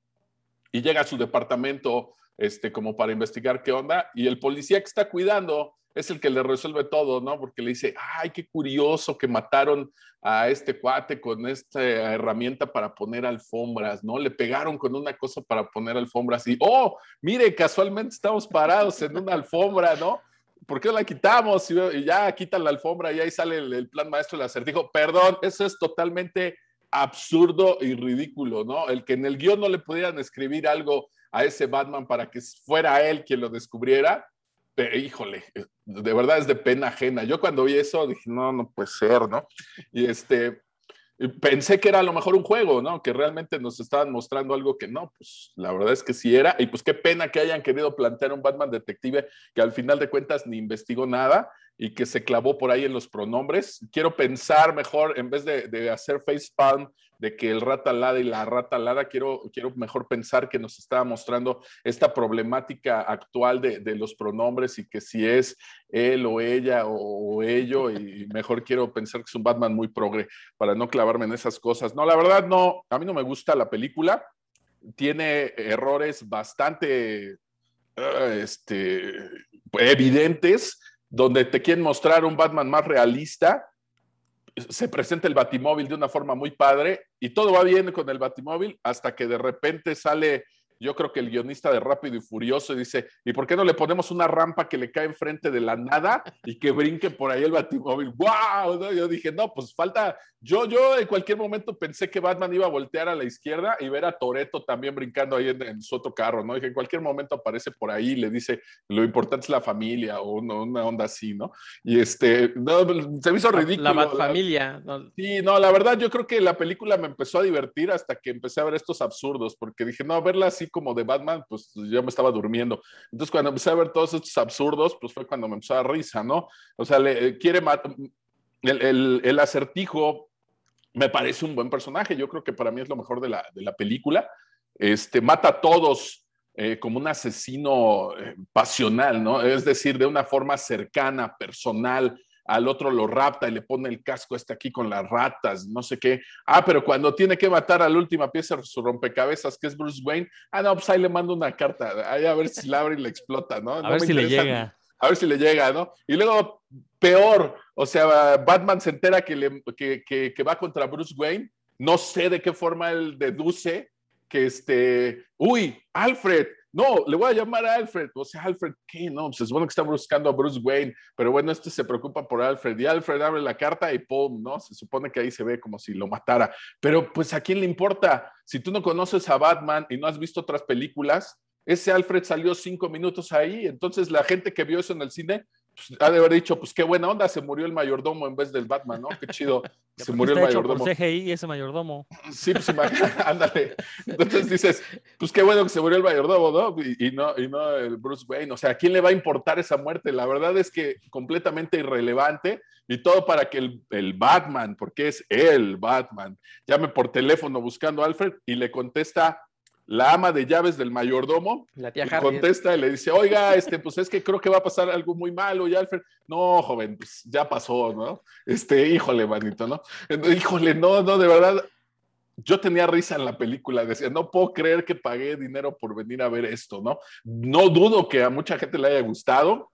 y llega a su departamento este, como para investigar qué onda, y el policía que está cuidando es el que le resuelve todo, ¿no? Porque le dice, ay, qué curioso que mataron a este cuate con esta herramienta para poner alfombras, ¿no? Le pegaron con una cosa para poner alfombras y, oh, mire, casualmente estamos parados en una alfombra, ¿no? ¿Por qué la quitamos? Y ya quitan la alfombra y ahí sale el, el plan maestro del acertijo. Perdón, eso es totalmente absurdo y ridículo, ¿no? El que en el guion no le pudieran escribir algo a ese Batman para que fuera él quien lo descubriera, pero, híjole, de verdad es de pena ajena. Yo cuando vi eso dije, no, no puede ser, ¿no? Y este, pensé que era a lo mejor un juego, ¿no? Que realmente nos estaban mostrando algo que no, pues la verdad es que sí era. Y pues qué pena que hayan querido plantear un Batman detective que al final de cuentas ni investigó nada y que se clavó por ahí en los pronombres. Quiero pensar mejor, en vez de, de hacer facepalm de que el rata alada y la rata alada, quiero, quiero mejor pensar que nos estaba mostrando esta problemática actual de, de los pronombres y que si es él o ella o, o, ello, y mejor quiero pensar que es un Batman muy progre para no clavarme en esas cosas. No, la verdad no, a mí no me gusta la película, tiene errores bastante uh, este, evidentes donde te quieren mostrar un Batman más realista, se presenta el Batimóvil de una forma muy padre y todo va bien con el Batimóvil hasta que de repente sale yo creo que el guionista de Rápido y Furioso dice, ¿y por qué no le ponemos una rampa que le cae enfrente de la nada y que brinque por ahí el batimóvil? ¡Wow! ¿no? Yo dije, no, pues falta, yo, yo en cualquier momento pensé que Batman iba a voltear a la izquierda y ver a Toreto también brincando ahí en, en, su otro carro, ¿no? Dije, en cualquier momento aparece por ahí y le dice, lo importante es la familia o una, una onda así, ¿no? Y este, no, se me hizo ridículo. La familia. No. Sí, no, la verdad yo creo que la película me empezó a divertir hasta que empecé a ver estos absurdos, porque dije, no, verla así como de Batman, pues yo me estaba durmiendo. Entonces, cuando empecé a ver todos estos absurdos, pues fue cuando me empezó a risa, ¿no? O sea, le eh, quiere matar. El, el, el, acertijo me parece un buen personaje. Yo creo que para mí es lo mejor de la, de la película. Este, mata a todos eh, como un asesino eh, pasional, ¿no? Es decir, de una forma cercana, personal, al otro lo rapta y le pone el casco este aquí con las ratas, no sé qué. Ah, pero cuando tiene que matar a la última pieza su rompecabezas, que es Bruce Wayne, ah, no, pues ahí le mando una carta, ahí a ver si la abre y le explota, ¿no? A no ver si le llega. A ver si le llega, ¿no? Y luego, peor, o sea, Batman se entera que, le, que, que, que va contra Bruce Wayne, no sé de qué forma él deduce que este, uy, Alfred, no, le voy a llamar a Alfred. O sea, Alfred, ¿qué? No, pues es bueno que está buscando a Bruce Wayne, pero bueno, este se preocupa por Alfred y Alfred abre la carta y ¡pum! ¿no? Se supone que ahí se ve como si lo matara. Pero pues a quién le importa, si tú no conoces a Batman y no has visto otras películas, ese Alfred salió cinco minutos ahí, entonces la gente que vio eso en el cine pues, ha de haber dicho, pues qué buena onda, se murió el mayordomo en vez del Batman, ¿no? Qué chido, se murió el mayordomo. Por CGI ese mayordomo. Sí, pues ándale. Entonces dices, pues qué bueno que se murió el mayordomo, ¿no? Y, no, y no el Bruce Wayne. O sea, ¿a quién le va a importar esa muerte? La verdad es que completamente irrelevante y todo para que el, el Batman, porque es el Batman, llame por teléfono buscando a Alfred y le contesta, la ama de llaves del mayordomo la tía contesta y le dice, oiga, este, pues es que creo que va a pasar algo muy malo. Y Alfred, no, joven, pues ya pasó, ¿no? Este, híjole, manito, ¿no? Híjole, no, no, de verdad, yo tenía risa en la película, decía, no puedo creer que pagué dinero por venir a ver esto, ¿no? No dudo que a mucha gente le haya gustado.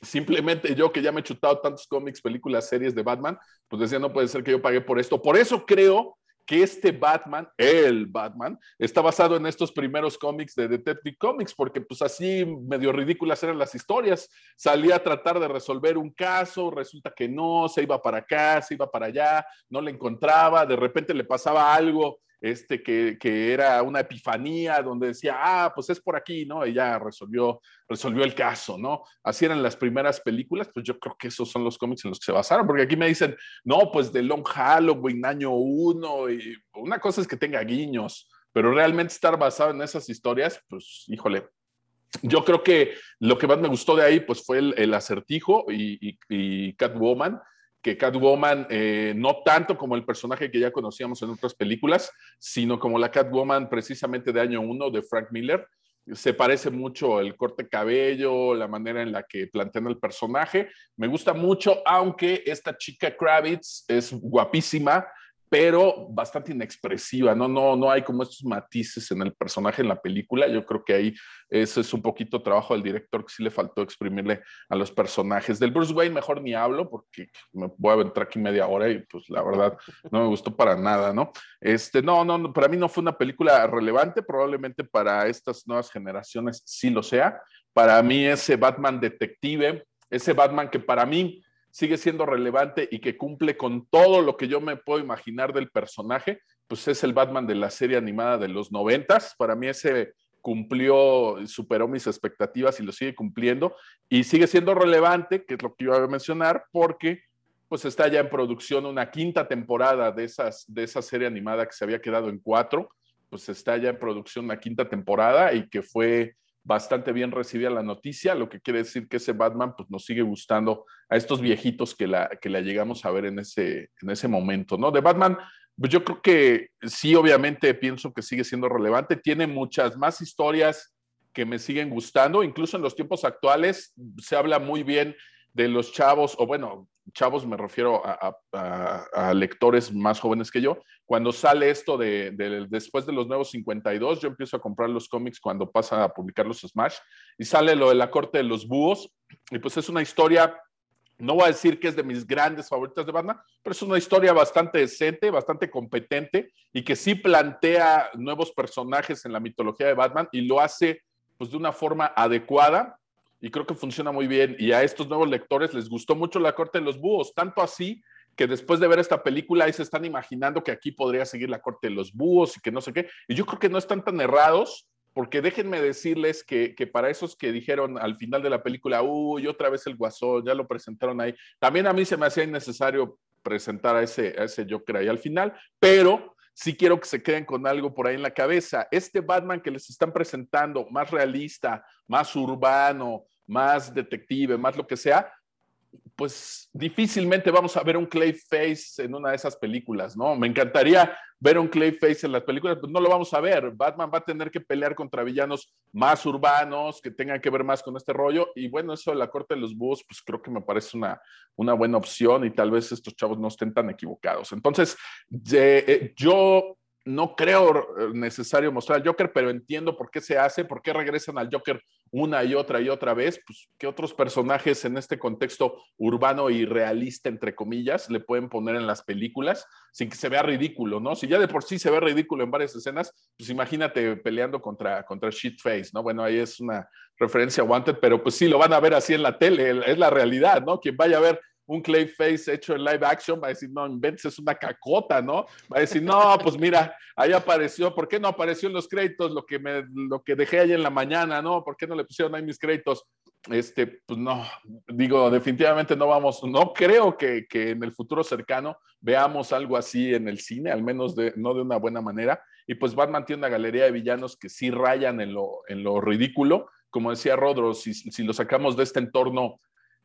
Simplemente yo que ya me he chutado tantos cómics, películas, series de Batman, pues decía, no puede ser que yo pagué por esto. Por eso creo que este Batman, el Batman, está basado en estos primeros cómics de Detective Comics, porque pues así medio ridículas eran las historias. Salía a tratar de resolver un caso, resulta que no, se iba para acá, se iba para allá, no le encontraba, de repente le pasaba algo este, que, era una epifanía donde decía, ah, pues es por aquí, ¿no? Ya resolvió, resolvió el caso, ¿no? Así eran las primeras películas, pues yo creo que esos son los cómics en los que se basaron, porque aquí me dicen, no, pues de Long Halloween, año uno, y una cosa es que tenga guiños, pero realmente estar basado en esas historias, pues híjole, yo creo que lo que más me gustó de ahí, pues fue el, acertijo y, y, y Catwoman, que Catwoman, eh, no tanto como el personaje que ya conocíamos en otras películas, sino como la Catwoman precisamente de año uno de Frank Miller. Se parece mucho el corte cabello, la manera en la que plantean el personaje. Me gusta mucho, aunque esta chica Kravitz es guapísima, pero bastante inexpresiva, ¿no? No, no hay como estos matices en el personaje en la película. Yo creo que ahí ese es un poquito trabajo del director que sí le faltó exprimirle a los personajes. Del Bruce Wayne mejor ni hablo porque me voy a aventar aquí media hora y pues la verdad no me gustó para nada, ¿no? Este, no, no, para mí no fue una película relevante, probablemente para estas nuevas generaciones sí lo sea. Para mí ese Batman detective, ese Batman que para mí sigue siendo relevante y que cumple con todo lo que yo me puedo imaginar del personaje, pues es el Batman de la serie animada de los noventas. Para mí ese cumplió, superó mis expectativas y lo sigue cumpliendo y sigue siendo relevante, que es lo que iba a mencionar, porque pues está ya en producción una quinta temporada de, esas, de esa serie animada que se había quedado en cuatro, pues está ya en producción una quinta temporada y que fue bastante bien recibida la noticia, lo que quiere decir que ese Batman pues, nos sigue gustando a estos viejitos que la, que la llegamos a ver en ese, en ese momento, ¿no? De Batman, pues yo creo que sí, obviamente pienso que sigue siendo relevante, tiene muchas más historias que me siguen gustando, incluso en los tiempos actuales se habla muy bien de los chavos, o bueno, chavos me refiero a, lectores más jóvenes que yo, cuando sale esto de, después de los nuevos 52, yo empiezo a comprar los cómics cuando pasa a publicar los Smash y sale lo de la corte de los búhos y pues es una historia, no voy a decir que es de mis grandes favoritas de Batman, pero es una historia bastante decente, bastante competente y que sí plantea nuevos personajes en la mitología de Batman y lo hace pues de una forma adecuada y creo que funciona muy bien. Y a estos nuevos lectores les gustó mucho la corte de los búhos, tanto así que después de ver esta película ahí se están imaginando que aquí podría seguir la corte de los búhos y que no sé qué. Y yo creo que no están tan errados, porque déjenme decirles que, que para esos que dijeron al final de la película, uy, otra vez el guasón, ya lo presentaron ahí, también a mí se me hacía innecesario presentar a ese, a ese Joker ahí al final, pero sí quiero que se queden con algo por ahí en la cabeza. Este Batman que les están presentando, más realista, más urbano, más detective, más lo que sea, pues difícilmente vamos a ver un Clayface en una de esas películas, ¿no? Me encantaría ver un Clayface en las películas, pues no lo vamos a ver. Batman va a tener que pelear contra villanos más urbanos, que tengan que ver más con este rollo. Y bueno, eso de la corte de los búhos, pues creo que me parece una, una buena opción y tal vez estos chavos no estén tan equivocados. Entonces, eh, yo no creo necesario mostrar al Joker, pero entiendo por qué se hace, por qué regresan al Joker una y otra y otra vez, pues qué otros personajes en este contexto urbano y realista, entre comillas, le pueden poner en las películas sin que se vea ridículo, ¿no? Si ya de por sí se ve ridículo en varias escenas, pues imagínate peleando contra, contra Shitface, ¿no? Bueno, ahí es una referencia a Wanted, pero pues sí, lo van a ver así en la tele, es la realidad, ¿no? Quien vaya a ver un Clayface hecho en live action, va a decir, no, inventes, es una cacota, ¿no? Va a decir, no, pues mira, ahí apareció, ¿por qué no apareció en los créditos lo que, me, lo que dejé ahí en la mañana, ¿no? ¿Por qué no le pusieron ahí mis créditos? Este, pues no, digo, definitivamente no vamos, no creo que, que en el futuro cercano veamos algo así en el cine, al menos de, no de una buena manera. Y pues Batman tiene una galería de villanos que sí rayan en lo, en lo ridículo. Como decía Rodro, si, si lo sacamos de este entorno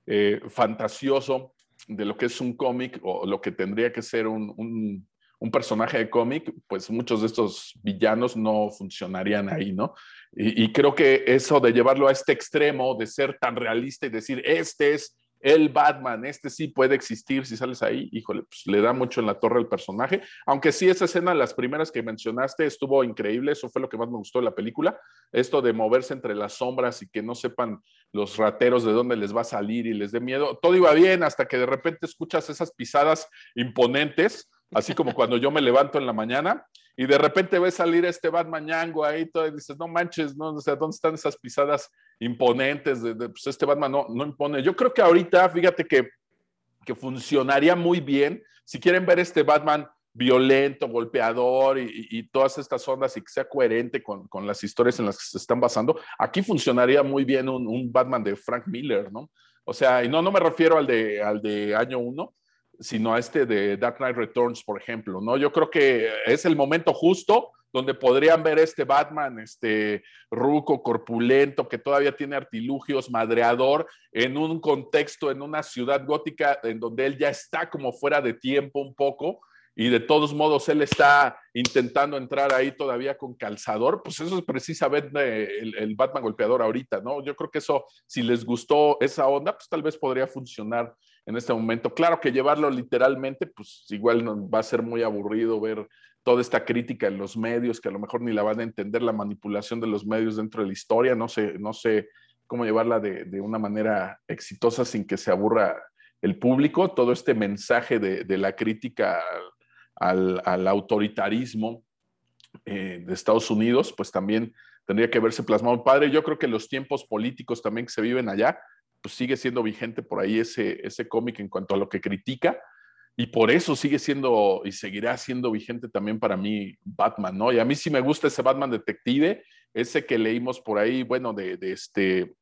eh, fantasioso de lo que es un cómic o lo que tendría que ser un, un, personaje de cómic, pues muchos de estos villanos no funcionarían ahí, ¿no? Y, y, creo que eso de llevarlo a este extremo, de ser tan realista y decir, este es el Batman, este sí puede existir si sales ahí, híjole, pues le da mucho en la torre al personaje, aunque sí esa escena, las primeras que mencionaste, estuvo increíble, eso fue lo que más me gustó de la película, esto de moverse entre las sombras y que no sepan los rateros de dónde les va a salir y les dé miedo, todo iba bien hasta que de repente escuchas esas pisadas imponentes, así como cuando yo me levanto en la mañana y de repente ves salir este Batman ñango ahí, todo, y dices, no manches, no, o sea, ¿dónde están esas pisadas imponentes? De, pues este Batman no, no impone. Yo creo que ahorita, fíjate que, que funcionaría muy bien, si quieren ver este Batman violento, golpeador y, todas estas ondas y que sea coherente con, con, las historias en las que se están basando, aquí funcionaría muy bien un, un, Batman de Frank Miller, ¿no? O sea, y no, no me refiero al de, al de año uno, sino a este de Dark Knight Returns, por ejemplo, ¿no? Yo creo que es el momento justo donde podrían ver este Batman, este ruco, corpulento, que todavía tiene artilugios, madreador, en un contexto, en una ciudad gótica, en donde él ya está como fuera de tiempo un poco, y de todos modos él está intentando entrar ahí todavía con calzador, pues eso es precisamente el, el, Batman golpeador ahorita, ¿no? Yo creo que eso, si les gustó esa onda, pues tal vez podría funcionar en este momento. Claro que llevarlo literalmente, pues igual va a ser muy aburrido ver toda esta crítica en los medios, que a lo mejor ni la van a entender la manipulación de los medios dentro de la historia, no sé, no sé cómo llevarla de, una manera exitosa sin que se aburra el público, todo este mensaje de, la crítica al, al autoritarismo eh, de Estados Unidos, pues también tendría que verse plasmado. Padre, yo creo que los tiempos políticos también que se viven allá, pues sigue siendo vigente por ahí ese, ese cómic en cuanto a lo que critica. Y por eso sigue siendo y seguirá siendo vigente también para mí Batman, ¿no? Y a mí sí me gusta ese Batman detective, ese que leímos por ahí, bueno, de, de este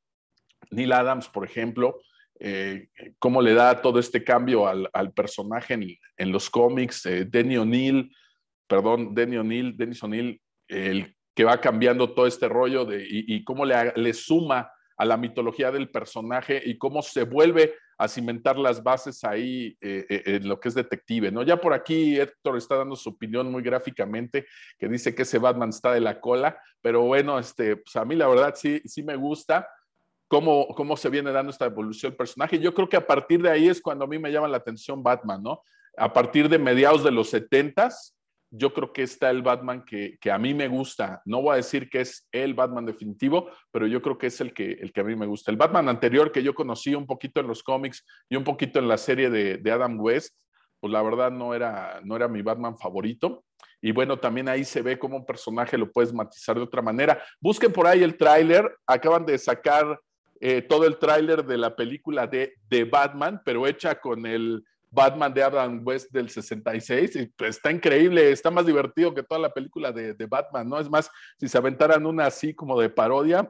Neil Adams, por ejemplo, eh, cómo le da todo este cambio al, al personaje en, en, los cómics, eh, Denny O'Neill, perdón, Denny O'Neill, Dennis O'Neill, el que va cambiando todo este rollo de, y, y cómo le, le suma a la mitología del personaje y cómo se vuelve a cimentar las bases ahí eh, eh, en lo que es detective, ¿no? Ya por aquí Héctor está dando su opinión muy gráficamente, que dice que ese Batman está de la cola, pero bueno, este, pues a mí la verdad sí, sí me gusta cómo, cómo se viene dando esta evolución del personaje. Yo creo que a partir de ahí es cuando a mí me llama la atención Batman, ¿no? A partir de mediados de los setentas, yo creo que está el Batman que, que, a mí me gusta. No voy a decir que es el Batman definitivo, pero yo creo que es el que, el que a mí me gusta. El Batman anterior que yo conocí un poquito en los cómics y un poquito en la serie de, de Adam West, pues la verdad no era, no era mi Batman favorito. Y bueno, también ahí se ve cómo un personaje lo puedes matizar de otra manera. Busquen por ahí el tráiler. Acaban de sacar eh, todo el tráiler de la película de, de Batman, pero hecha con el Batman de Adam West del 66, y pues, está increíble, está más divertido que toda la película de, de, Batman, ¿no? Es más, si se aventaran una así como de parodia,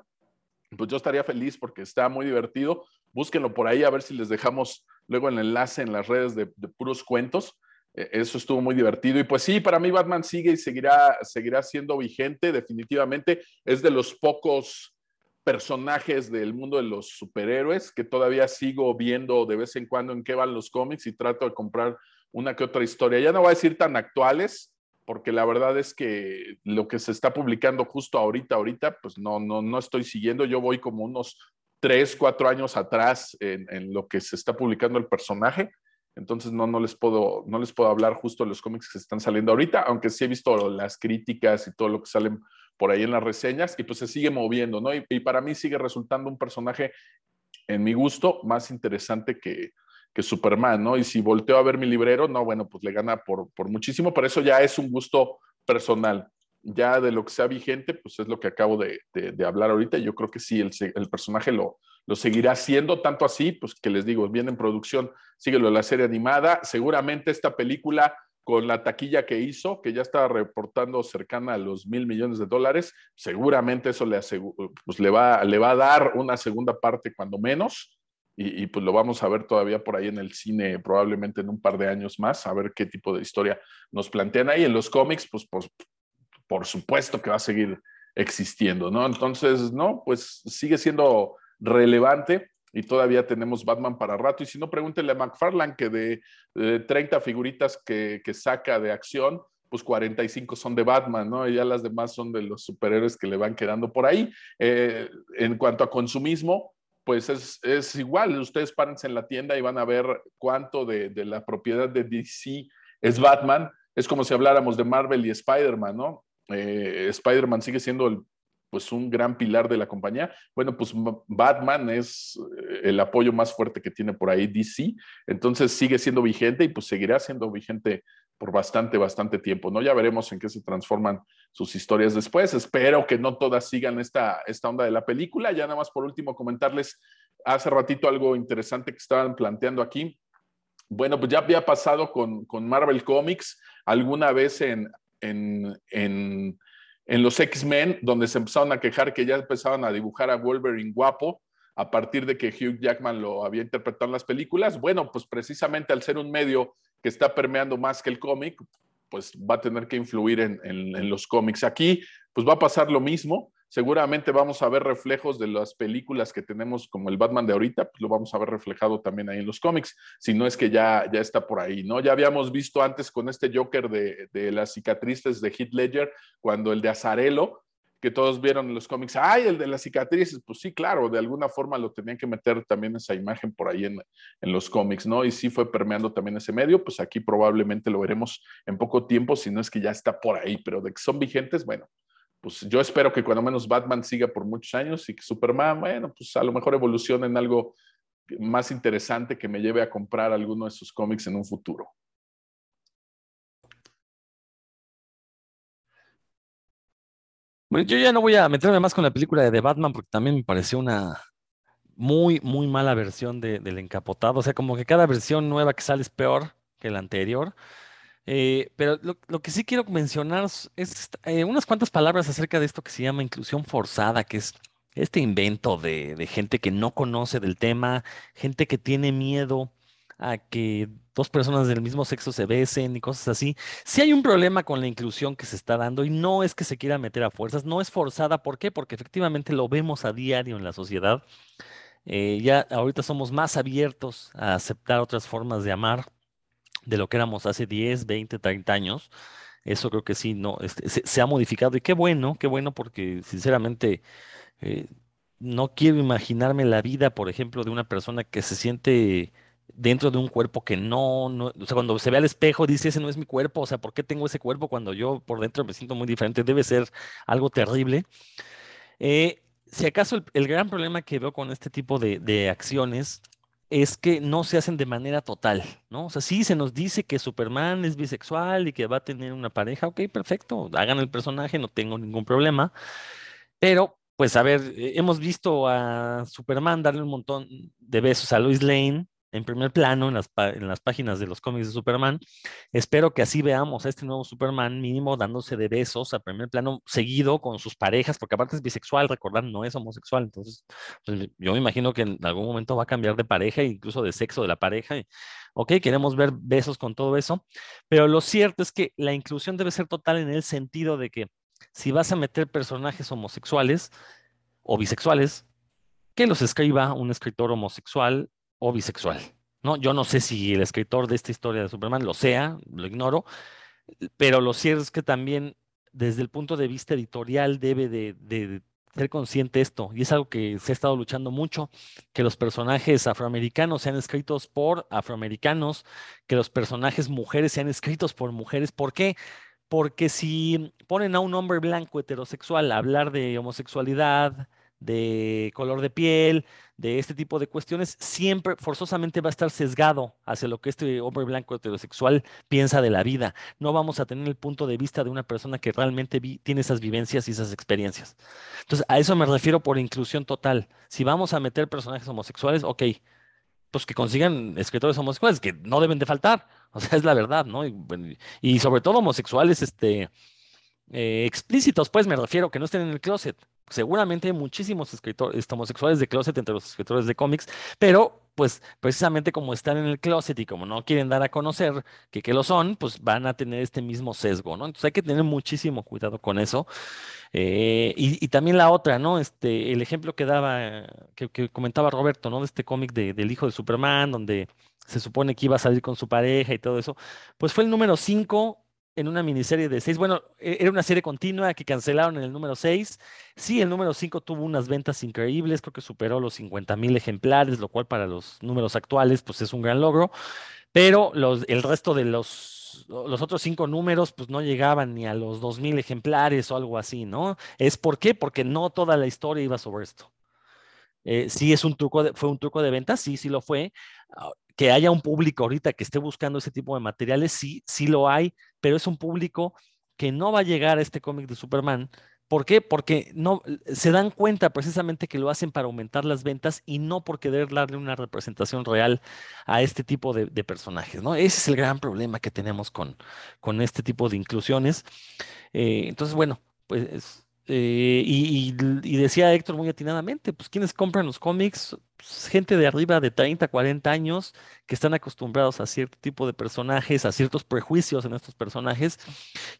pues yo estaría feliz porque está muy divertido. Búsquenlo por ahí a ver si les dejamos luego el enlace en las redes de, de puros cuentos. Eh, eso estuvo muy divertido. Y pues sí, para mí Batman sigue y seguirá, seguirá siendo vigente, definitivamente. Es de los pocos personajes del mundo de los superhéroes que todavía sigo viendo de vez en cuando en qué van los cómics y trato de comprar una que otra historia. Ya no voy a decir tan actuales, porque la verdad es que lo que se está publicando justo ahorita, ahorita, pues no, no, no estoy siguiendo. Yo voy como unos tres, cuatro años atrás en, en lo que se está publicando el personaje. entonces no, no, les puedo, no les puedo hablar justo de los cómics que están saliendo ahorita, aunque sí he visto las críticas y todo lo que salen por ahí en las reseñas, y pues se sigue moviendo, ¿no? Y, para mí sigue resultando un personaje, en mi gusto, más interesante que, que Superman, ¿no? Y si volteo a ver mi librero, no, bueno, pues le gana por, por muchísimo, pero eso ya es un gusto personal. Ya de lo que sea vigente, pues es lo que acabo de, de, hablar ahorita. Yo creo que sí, el, el personaje lo, lo seguirá haciendo, tanto así, pues que les digo, viene en producción, síguelo la serie animada. Seguramente esta película, con la taquilla que hizo, que ya está reportando cercana a los mil millones de dólares, seguramente eso le, pues le, va, le va a dar una segunda parte, cuando menos y, pues lo vamos a ver todavía por ahí en el cine, probablemente en un par de años más, a ver qué tipo de historia nos plantean ahí. En los cómics, pues, pues por supuesto que va a seguir existiendo, ¿no? Entonces, no, pues sigue siendo relevante y todavía tenemos Batman para rato. Y si no, pregúntenle a McFarlane que de, 30 figuritas que, que, saca de acción, pues 45 son de Batman, ¿no? Y ya las demás son de los superhéroes que le van quedando por ahí. Eh, en cuanto a consumismo, pues es, igual, ustedes párense en la tienda y van a ver cuánto de, la propiedad de DC es Batman. Es como si habláramos de Marvel y Spider-Man, ¿no? Eh, Spider-Man sigue siendo el, pues un gran pilar de la compañía. Bueno, pues Batman es eh, el apoyo más fuerte que tiene por ahí DC, entonces sigue siendo vigente y pues seguirá siendo vigente por bastante, bastante tiempo, ¿no? Ya veremos en qué se transforman sus historias después. Espero que no todas sigan esta, esta onda de la película. Ya nada más por último comentarles hace ratito algo interesante que estaban planteando aquí. Bueno, pues ya había pasado con, con Marvel Comics alguna vez en, en, en, en los X-Men, donde se empezaron a quejar que ya empezaban a dibujar a Wolverine guapo a partir de que Hugh Jackman lo había interpretado en las películas. Bueno, pues precisamente al ser un medio que está permeando más que el cómic, pues va a tener que influir en, los cómics. Aquí, pues va a pasar lo mismo. Seguramente vamos a ver reflejos de las películas que tenemos, como el Batman de ahorita, pues lo vamos a ver reflejado también ahí en los cómics, si no es que ya, ya está por ahí, ¿no? Ya habíamos visto antes con este Joker de, de las cicatrices de Heath Ledger, cuando el de Azarelo, que todos vieron en los cómics, ay, el de las cicatrices, pues sí, claro, de alguna forma lo tenían que meter también esa imagen por ahí en, en, los cómics, ¿no? Y sí fue permeando también ese medio, pues aquí probablemente lo veremos en poco tiempo, si no es que ya está por ahí, pero de que son vigentes, bueno, pues yo espero que cuando menos Batman siga por muchos años y que Superman, bueno, pues a lo mejor evolucione en algo más interesante que me lleve a comprar alguno de sus cómics en un futuro. Bueno, yo ya no voy a meterme más con la película de Batman porque también me pareció una muy, muy mala versión del encapotado. O sea, como que cada versión nueva que sale es peor que la anterior. Eh, pero lo, que sí quiero mencionar es eh, unas cuantas palabras acerca de esto que se llama inclusión forzada, que es este invento de, gente que no conoce del tema, gente que tiene miedo a que dos personas del mismo sexo se besen y cosas así. Sí hay un problema con la inclusión que se está dando y no es que se quiera meter a fuerzas, no es forzada. ¿Por qué? Porque efectivamente lo vemos a diario en la sociedad. Eh, ya ahorita somos más abiertos a aceptar otras formas de amar de lo que éramos hace 10, 20, 30 años. Eso creo que sí, no, este, se, ha modificado y qué bueno, qué bueno porque sinceramente eh, no quiero imaginarme la vida, por ejemplo, de una persona que se siente dentro de un cuerpo que no, no, o sea, cuando se ve al espejo dice, ese no es mi cuerpo, o sea, ¿por qué tengo ese cuerpo cuando yo por dentro me siento muy diferente? Debe ser algo terrible. Eh, si acaso el, gran problema que veo con este tipo de, de, acciones es que no se hacen de manera total, ¿no? O sea, sí se nos dice que Superman es bisexual y que va a tener una pareja, ok, perfecto, hagan el personaje, no tengo ningún problema, pero pues a ver, eh, hemos visto a Superman darle un montón de besos a Lois Lane, en primer plano en las, en las páginas de los cómics de Superman. Espero que así veamos a este nuevo Superman mínimo dándose de besos a primer plano seguido con sus parejas, porque aparte es bisexual, recordar, no es homosexual. Entonces, pues, yo me imagino que en algún momento va a cambiar de pareja, incluso de sexo de la pareja. ok, queremos ver besos con todo eso, pero lo cierto es que la inclusión debe ser total en el sentido de que si vas a meter personajes homosexuales o bisexuales, que los escriba un escritor homosexual o bisexual. ¿no? Yo no sé si el escritor de esta historia de Superman lo sea, lo ignoro, pero lo cierto es que también desde el punto de vista editorial debe de, ser consciente esto, y es algo que se ha estado luchando mucho, que los personajes afroamericanos sean escritos por afroamericanos, que los personajes mujeres sean escritos por mujeres. ¿Por qué? Porque si ponen a un hombre blanco heterosexual a hablar de homosexualidad, de color de piel, de este tipo de cuestiones, siempre forzosamente va a estar sesgado hacia lo que este hombre blanco heterosexual piensa de la vida. No vamos a tener el punto de vista de una persona que realmente tiene esas vivencias y esas experiencias. Entonces, a eso me refiero por inclusión total. Si vamos a meter personajes homosexuales, ok, pues que consigan escritores homosexuales, que no deben de faltar. O sea, es la verdad, ¿no? Y, sobre todo homosexuales, este, eh, explícitos, pues me refiero, que no estén en el closet seguramente hay muchísimos escritores este, homosexuales de closet entre los escritores de cómics, pero pues precisamente como están en el closet y como no quieren dar a conocer que, que lo son, pues van a tener este mismo sesgo, ¿no? Entonces hay que tener muchísimo cuidado con eso. Eh, y, también la otra, ¿no? Este, el ejemplo que daba, que, comentaba Roberto, ¿no? De este cómic del hijo de Superman, donde se supone que iba a salir con su pareja y todo eso, pues fue el número 5 en una miniserie de seis. Bueno, e-, era una serie continua que cancelaron en el número seis. Sí, el número cinco tuvo unas ventas increíbles, creo que superó los 50 mil ejemplares, lo cual para los números actuales pues es un gran logro, pero el resto de los, los otros cinco números pues no llegaban ni a los 2 mil ejemplares o algo así, ¿no? ¿Es por qué? Porque no toda la historia iba sobre esto. Eh, sí es un truco, fue un truco de ventas, sí, sí lo fue. Que haya un público ahorita que esté buscando ese tipo de materiales, sí, sí lo hay, pero es un público que no va a llegar a este cómic de Superman. ¿Por qué? Porque no, se dan cuenta precisamente que lo hacen para aumentar las ventas y no por querer darle una representación real a este tipo de, personajes, ¿no? Ese es el gran problema que tenemos con, con este tipo de inclusiones. Eh, entonces, bueno, pues eh, y, decía Héctor muy atinadamente, pues quienes compran los cómics, gente de arriba de 30, 40 años, que están acostumbrados a cierto tipo de personajes, a ciertos prejuicios en estos personajes,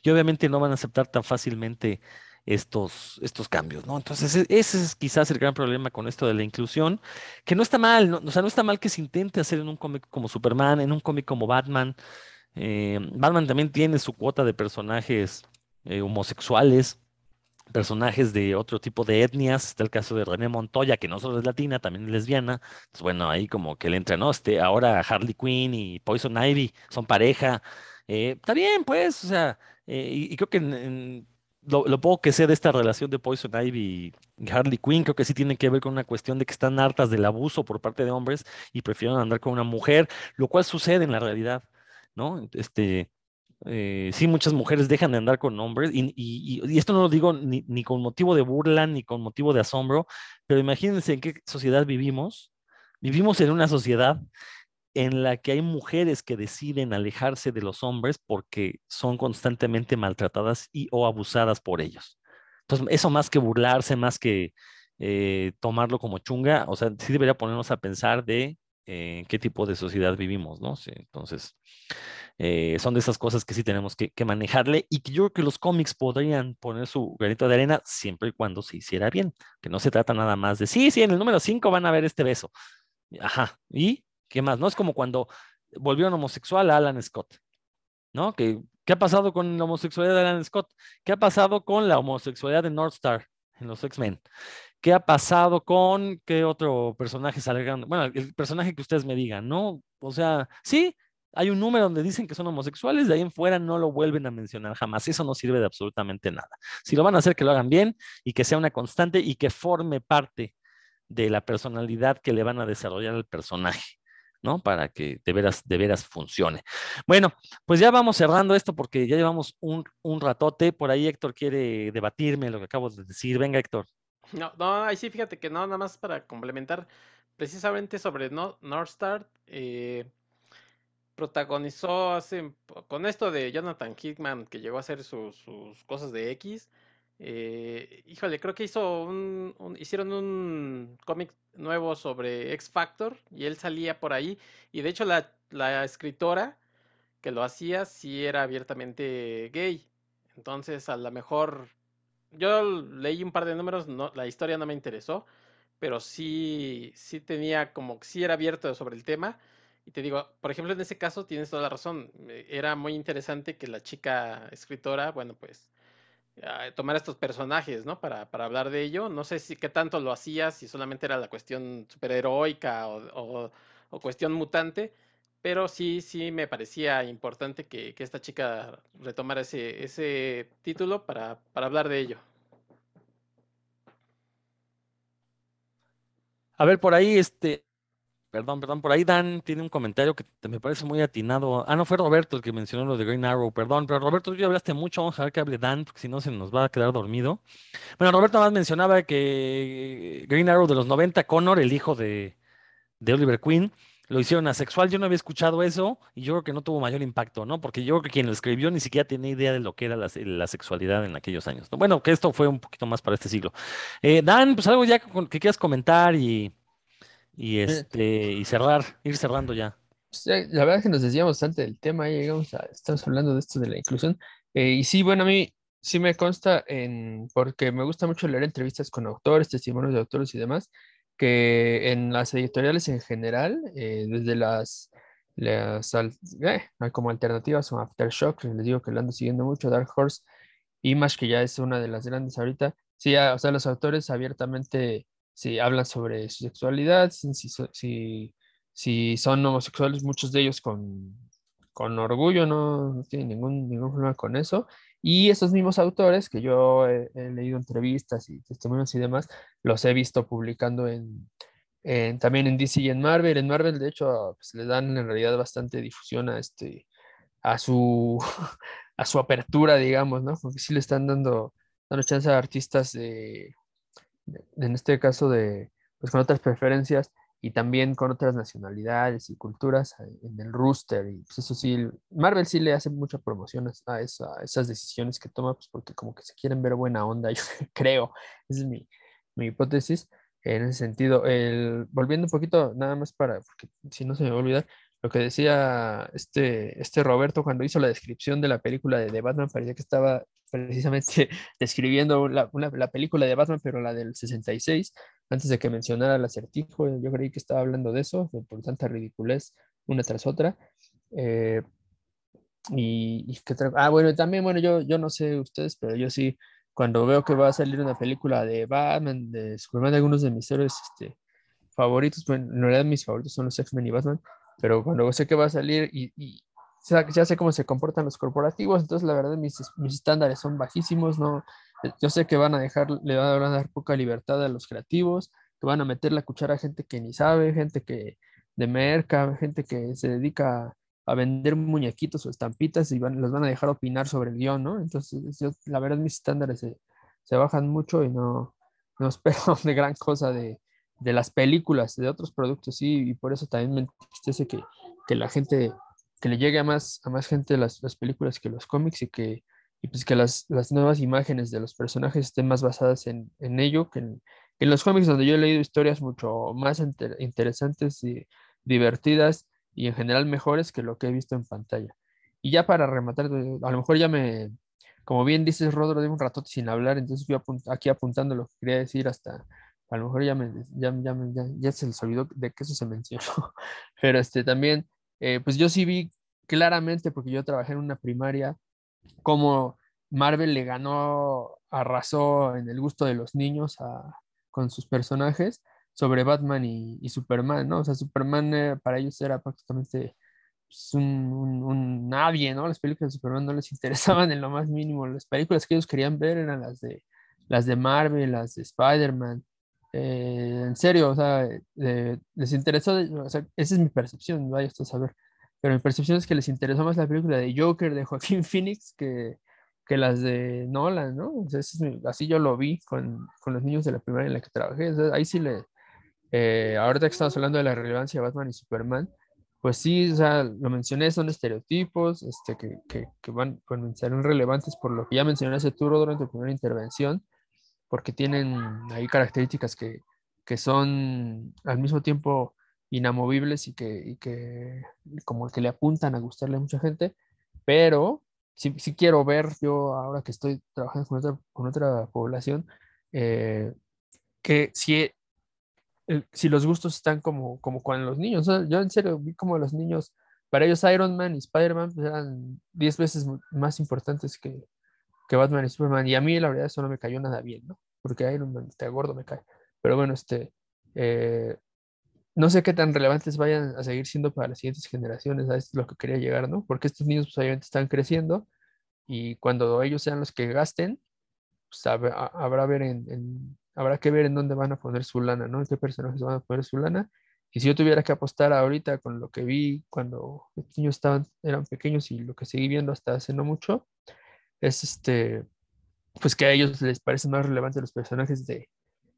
y obviamente no van a aceptar tan fácilmente estos, estos cambios, ¿no? Entonces, e, ese es quizás el gran problema con esto de la inclusión, que no está mal, o sea, no está mal que se intente hacer en un cómic como Superman, en un cómic como Batman. Eh, Batman también tiene su cuota de personajes eh, homosexuales personajes de otro tipo de etnias, está el caso de René Montoya, que no solo es latina, también es lesbiana, pues bueno, ahí como que le entra, ¿no? Este, ahora Harley Quinn y Poison Ivy son pareja, eh, está bien, pues, o sea, eh, y, creo que lo, poco que sé de esta relación de Poison Ivy y Harley Quinn, creo que sí tiene que ver con una cuestión de que están hartas del abuso por parte de hombres y prefieren andar con una mujer, lo cual sucede en la realidad, ¿no? Este, eh, sí, muchas mujeres dejan de andar con hombres, y, esto no lo digo ni, con motivo de burla ni con motivo de asombro, pero imagínense en qué sociedad vivimos. Vivimos en una sociedad en la que hay mujeres que deciden alejarse de los hombres porque son constantemente maltratadas y o abusadas por ellos. Entonces, eso más que burlarse, más que eh, tomarlo como chunga, o sea, sí debería ponernos a pensar de eh, qué tipo de sociedad vivimos, ¿no? entonces, eh, son de esas cosas que sí tenemos que, manejarle y que yo creo que los cómics podrían poner su granito de arena siempre y cuando se hiciera bien, que no se trata nada más de, sí, sí, en el número 5 van a ver este beso. Ajá, ¿y qué más? No es como cuando volvió un homosexual a Alan Scott, ¿no? ¿Qué, ¿Qué ha pasado con la homosexualidad de Alan Scott? ¿Qué ha pasado con la homosexualidad de North Star en los X-Men? ¿Qué ha pasado con qué otro personaje sale? Bueno, el personaje que ustedes me digan, ¿no? O sea, sí, hay un número donde dicen que son homosexuales, de ahí en fuera no lo vuelven a mencionar jamás. Eso no sirve de absolutamente nada. Si lo van a hacer, que lo hagan bien y que sea una constante y que forme parte de la personalidad que le van a desarrollar al personaje. ¿no? Para que de veras, de veras funcione. Bueno, pues ya vamos cerrando esto porque ya llevamos un, un ratote. Por ahí Héctor quiere debatirme lo que acabo de decir. Venga, Héctor. No, no, ahí sí, fíjate que no, nada más para complementar precisamente sobre no, North Star. Eh, protagonizó hace, con esto de Jonathan Hickman, que llegó a hacer sus, cosas de X. Eh, híjole, creo que hizo un, hicieron un cómic nuevo sobre X Factor y él salía por ahí. Y de hecho la, la escritora que lo hacía sí era abiertamente gay. Entonces a lo mejor yo leí un par de números, no, la historia no me interesó, pero sí, sí tenía como que sí era abierto sobre el tema y te digo, por ejemplo, en ese caso tienes toda la razón. Eh, era muy interesante que la chica escritora, bueno, pues tomar estos personajes, ¿no? Para, hablar de ello. No sé si qué tanto lo hacías, si solamente era la cuestión superheroica o, o, cuestión mutante, pero sí, sí me parecía importante que, esta chica retomara ese, ese título para, para hablar de ello. A ver, por ahí, este, Perdón, perdón, por ahí Dan tiene un comentario que me parece muy atinado. Ah, no, fue Roberto el que mencionó lo de Green Arrow, perdón, pero Roberto, tú ya hablaste mucho, vamos a ver que hable Dan, porque si no se nos va a quedar dormido. Bueno, Roberto más mencionaba que Green Arrow de los 90, Connor, el hijo de, Oliver Queen, lo hicieron asexual. Yo no había escuchado eso y yo creo que no tuvo mayor impacto, ¿no? Porque yo creo que quien lo escribió ni siquiera tenía idea de lo que era la, sexualidad en aquellos años. Bueno, que esto fue un poquito más para este siglo. Eh, Dan, pues algo ya que quieras comentar y y este y cerrar, ir cerrando ya. La verdad es que nos decíamos bastante del tema, llegamos a, estamos hablando de esto de la inclusión. Eh, y sí, bueno, a mí sí me consta, en, porque me gusta mucho leer entrevistas con autores, testimonios de autores y demás, que en las editoriales en general, eh, desde las, las eh, como alternativas o Aftershock, les digo que lo ando siguiendo mucho, Dark Horse, Image, que ya es una de las grandes ahorita, sí, o sea, los autores abiertamente si hablan sobre su sexualidad, si, si, si, son homosexuales, muchos de ellos con, con orgullo, no, no, tienen ningún, ningún problema con eso. Y esos mismos autores que yo he, leído entrevistas y testimonios y demás, los he visto publicando en, también en DC y en Marvel. En Marvel, de hecho, pues, le dan en realidad bastante difusión a, este, a, su, a su apertura, digamos, ¿no? Porque sí le están dando, dando chance a artistas de, en este caso de, pues con otras preferencias y también con otras nacionalidades y culturas eh, en el rooster. Y pues eso sí, Marvel sí le hace mucha promoción a, esas decisiones que toma, pues porque como que se quieren ver buena onda, yo creo, esa es mi, mi hipótesis en ese sentido. El, volviendo un poquito, nada más para, porque si no se me va a olvidar, lo que decía este, este Roberto cuando hizo la descripción de la película de, de Batman, parecía que estaba precisamente describiendo la, la, película de Batman, pero la del 66, antes de que mencionara el acertijo, yo creí que estaba hablando de eso, por tanta ridiculez una tras otra. Eh, y, y que ah, bueno, también, bueno, yo, yo no sé ustedes, pero yo sí, cuando veo que va a salir una película de Batman, de Superman, de algunos de mis héroes este, favoritos, bueno, en realidad mis favoritos son los X-Men y Batman, pero cuando sé que va a salir y, y ya sé cómo se comportan los corporativos, entonces la verdad mis, mis estándares son bajísimos, ¿no? Yo sé que van a dejar, le van a dar poca libertad a los creativos, que van a meter la cuchara a gente que ni sabe, gente que de merca, gente que se dedica a, vender muñequitos o estampitas y van, los van a dejar opinar sobre el guion, ¿no? Entonces, yo, la verdad mis estándares se, se bajan mucho y no, no espero de gran cosa de, de las películas, de otros productos, sí, y por eso también me entristece que, que la gente, que le llegue a más, a más gente las, las películas que los cómics y que, y pues que las, las, nuevas imágenes de los personajes estén más basadas en, en ello que en, en, los cómics donde yo he leído historias mucho más interesantes y divertidas y en general mejores que lo que he visto en pantalla. Y ya para rematar, a lo mejor ya me, como bien dices, Rodro, de un rato sin hablar, entonces fui aquí apuntando lo que quería decir hasta a lo mejor ya, me, ya, ya, ya, se les olvidó de que eso se mencionó, pero este, también, eh, pues yo sí vi claramente, porque yo trabajé en una primaria, como Marvel le ganó, arrasó en el gusto de los niños con sus personajes sobre Batman y, Superman, ¿no? O sea, Superman eh, para ellos era prácticamente pues, un, un, nadie, ¿no? Las películas de Superman no les interesaban en lo más mínimo. Las películas que ellos querían ver eran las de, las de Marvel, las de Spider-Man, eh, en serio, o sea, eh, les interesó, esa es mi percepción, vaya esto a saber, pero mi percepción es que les interesó más la película de Joker de Joaquín Phoenix que, que las de Nolan, ¿no? O sea, así yo lo vi con, con, los niños de la primera en la que trabajé, ahí sí le, eh, ahorita que estamos hablando de la relevancia de Batman y Superman, pues sí, o sea, lo mencioné, son estereotipos este, que, que, que van, a ser relevantes por lo que ya mencioné hace tú, durante tu primera intervención, porque tienen ahí características que, que son al mismo tiempo inamovibles y que, y que como que le apuntan a gustarle a mucha gente, pero sí, sí quiero ver yo ahora que estoy trabajando con otra, con otra población, eh, que si, si los gustos están como, como con los niños, yo en serio vi como los niños, para ellos Iron Man y Spider-Man pues, eran 10 veces más importantes que, que Batman y Superman. Y a mí la verdad eso no me cayó nada bien, ¿no? Porque Iron Man está gordo, me cae. Pero bueno, este, eh, no sé qué tan relevantes vayan a seguir siendo para las siguientes generaciones, a esto es lo que quería llegar, ¿no? Porque estos niños pues, obviamente están creciendo y cuando ellos sean los que gasten, pues habrá, ver en, habrá que ver en dónde van a poner su lana, ¿no? En qué personajes van a poner su lana. Y si yo tuviera que apostar ahorita con lo que vi cuando los niños estaban, eran pequeños y lo que seguí viendo hasta hace no mucho, es este, pues que a ellos les parecen más relevantes los personajes de,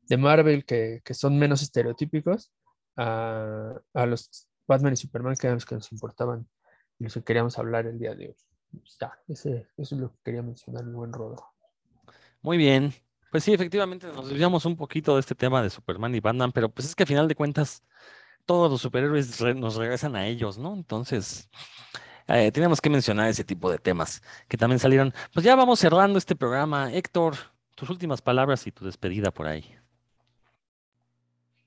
de Marvel que, que, son menos estereotípicos a, a, los Batman y Superman que eran los que nos importaban y los que queríamos hablar el día de hoy. Ya, ese, eso es lo que quería mencionar, el buen Rodo. Muy bien. Pues sí, efectivamente nos desviamos un poquito de este tema de Superman y Batman, pero pues es que a final de cuentas todos los superhéroes nos regresan a ellos, ¿no? Entonces, eh, tenemos que mencionar ese tipo de temas que también salieron. Pues ya vamos cerrando este programa. Héctor, tus últimas palabras y tu despedida por ahí.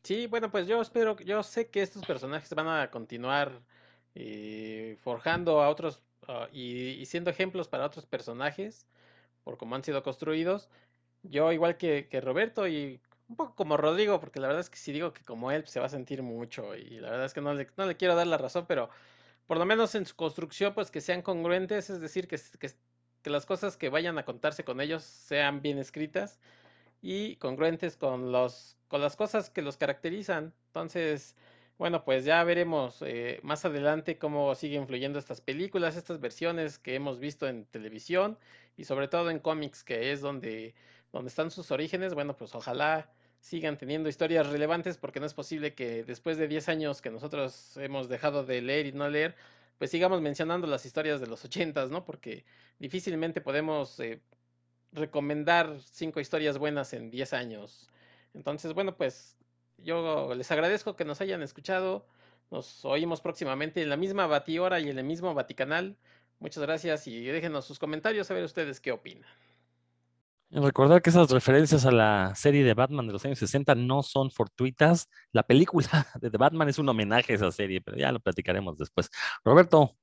Sí, bueno, pues yo espero, yo sé que estos personajes van a continuar eh, forjando a otros ah, y, siendo ejemplos para otros personajes por cómo han sido construidos. Yo igual que, Roberto y un poco como Rodrigo, porque la verdad es que si digo que como él se va a sentir mucho y la verdad es que no le, no le quiero dar la razón, pero por lo menos en su construcción, pues que sean congruentes, es decir, que, que, las cosas que vayan a contarse con ellos sean bien escritas y congruentes con, los, con las cosas que los caracterizan. Entonces, bueno, pues ya veremos eh, más adelante cómo sigue influyendo estas películas, estas versiones que hemos visto en televisión y sobre todo en cómics, que es donde, donde están sus orígenes. Bueno, pues ojalá sigan teniendo historias relevantes porque no es posible que después de 10 años que nosotros hemos dejado de leer y no leer, pues sigamos mencionando las historias de los 80, ¿no? Porque difícilmente podemos eh, recomendar cinco historias buenas en 10 años. Entonces, bueno, pues yo les agradezco que nos hayan escuchado. Nos oímos próximamente en la misma Batihora y en el mismo Vaticanal. Muchas gracias y déjenos sus comentarios a ver ustedes qué opinan. Recordar que esas referencias a la serie de Batman de los años 60 no son fortuitas. La película de The Batman es un homenaje a esa serie, pero ya lo platicaremos después. Roberto.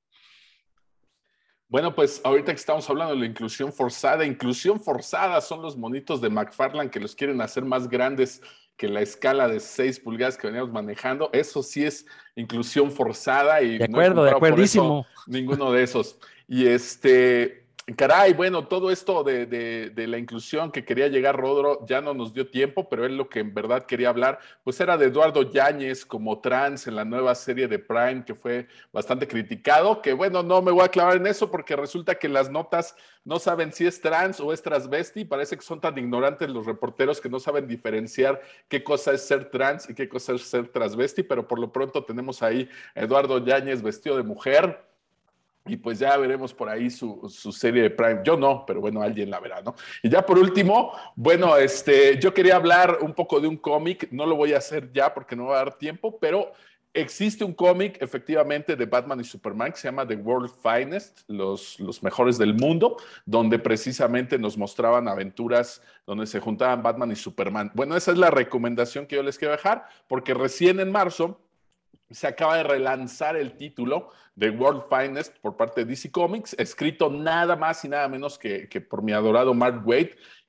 Bueno, pues ahorita que estamos hablando de la inclusión forzada, inclusión forzada son los monitos de McFarland que los quieren hacer más grandes que la escala de 6 pulgadas que veníamos manejando. Eso sí es inclusión forzada y de acuerdo, de acuerdísimo. Ninguno de esos. Y este, Caray, bueno, todo esto de, la inclusión que quería llegar Rodro ya no nos dio tiempo, pero él lo que en verdad quería hablar, pues era de Eduardo Yáñez como trans en la nueva serie de Prime, que fue bastante criticado, que bueno, no me voy a clavar en eso porque resulta que las notas no saben si es trans o es transvesti, parece que son tan ignorantes los reporteros que no saben diferenciar qué cosa es ser trans y qué cosa es ser transvesti, pero por lo pronto tenemos ahí a Eduardo Yáñez vestido de mujer y pues ya veremos por ahí su, serie de Prime. Yo no, pero bueno, alguien la verá, ¿no? Y ya por último, bueno, este, yo quería hablar un poco de un cómic. No lo voy a hacer ya porque no va a dar tiempo, pero existe un cómic efectivamente de Batman y Superman que se llama The World Finest, los, los mejores del mundo, donde precisamente nos mostraban aventuras donde se juntaban Batman y Superman. Bueno, esa es la recomendación que yo les quiero dejar, porque recién en marzo se acaba de relanzar el título de World Finest por parte de DC Comics, escrito nada más y nada menos que, por mi adorado Mark Waid,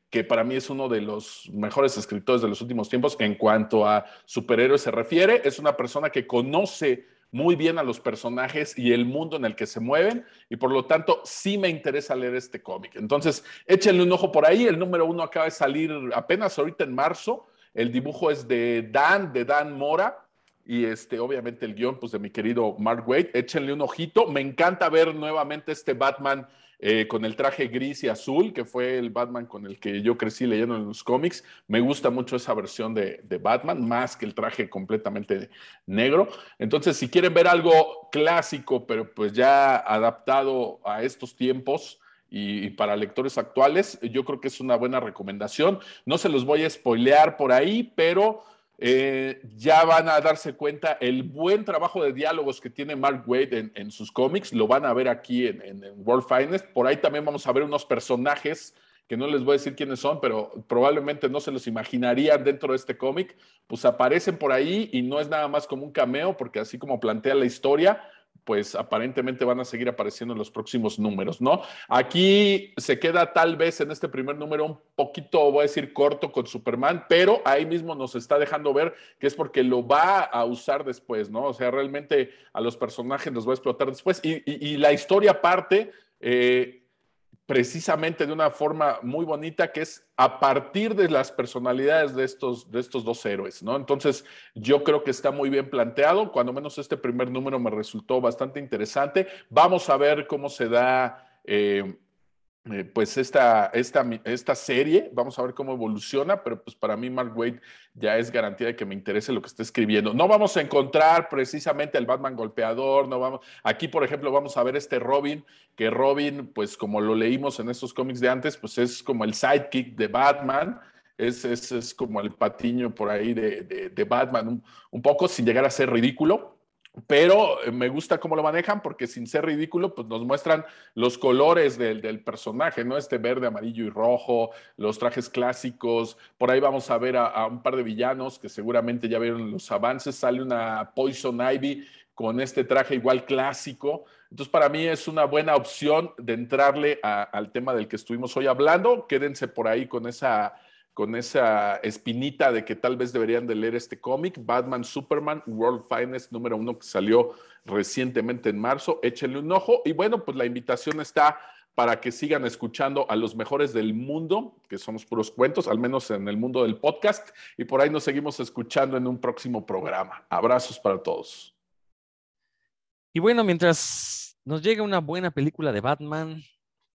que para mí es uno de los mejores escritores de los últimos tiempos en cuanto a superhéroes se refiere. Es una persona que conoce muy bien a los personajes y el mundo en el que se mueven y por lo tanto sí me interesa leer este cómic. Entonces, échenle un ojo por ahí. El número uno acaba de salir apenas ahorita en marzo. El dibujo es de Dan, de Dan Mora y este, obviamente el guion pues, de mi querido Mark Waid. Échenle un ojito. Me encanta ver nuevamente este Batman eh, con el traje gris y azul, que fue el Batman con el que yo crecí leyendo en los cómics. Me gusta mucho esa versión de, Batman, más que el traje completamente negro. Entonces, si quieren ver algo clásico, pero pues ya adaptado a estos tiempos, y, para lectores actuales, yo creo que es una buena recomendación. No se los voy a spoilear por ahí, pero eh, ya van a darse cuenta el buen trabajo de diálogos que tiene Mark Wade en, sus cómics, lo van a ver aquí en, World Finest. Por ahí también vamos a ver unos personajes que no les voy a decir quiénes son, pero probablemente no se los imaginarían dentro de este cómic, pues aparecen por ahí y no es nada más como un cameo, porque así como plantea la historia, pues aparentemente van a seguir apareciendo en los próximos números, ¿no? Aquí se queda tal vez en este primer número un poquito, voy a decir, corto con Superman, pero ahí mismo nos está dejando ver que es porque lo va a usar después, ¿no? O sea, realmente a los personajes los va a explotar después y, la historia parte... Eh, precisamente de una forma muy bonita que es a partir de las personalidades de estos, de estos dos héroes, ¿no? Entonces, yo creo que está muy bien planteado, cuando menos este primer número me resultó bastante interesante. Vamos a ver cómo se da eh, eh, pues esta, esta, esta serie, vamos a ver cómo evoluciona, pero pues para mí Mark Wade ya es garantía de que me interese lo que está escribiendo. No vamos a encontrar precisamente el Batman golpeador, no vamos, aquí por ejemplo vamos a ver este Robin, que Robin, pues como lo leímos en estos cómics de antes, pues es como el sidekick de Batman, es, es, es como el patiño por ahí de, de, Batman, un poco sin llegar a ser ridículo, pero eh, me gusta cómo lo manejan porque sin ser ridículo, pues nos muestran los colores del, personaje, ¿no? Este verde, amarillo y rojo, los trajes clásicos. Por ahí vamos a ver a, un par de villanos que seguramente ya vieron los avances. Sale una Poison Ivy con este traje igual clásico. Entonces, para mí es una buena opción de entrarle al tema del que estuvimos hoy hablando. Quédense por ahí con esa con esa espinita de que tal vez deberían de leer este cómic, Batman Superman World Finest número uno que salió recientemente en marzo. Échenle un ojo y bueno, pues la invitación está para que sigan escuchando a los mejores del mundo, que somos puros cuentos, al menos en el mundo del podcast, y por ahí nos seguimos escuchando en un próximo programa. Abrazos para todos. Y bueno, mientras nos llega una buena película de Batman,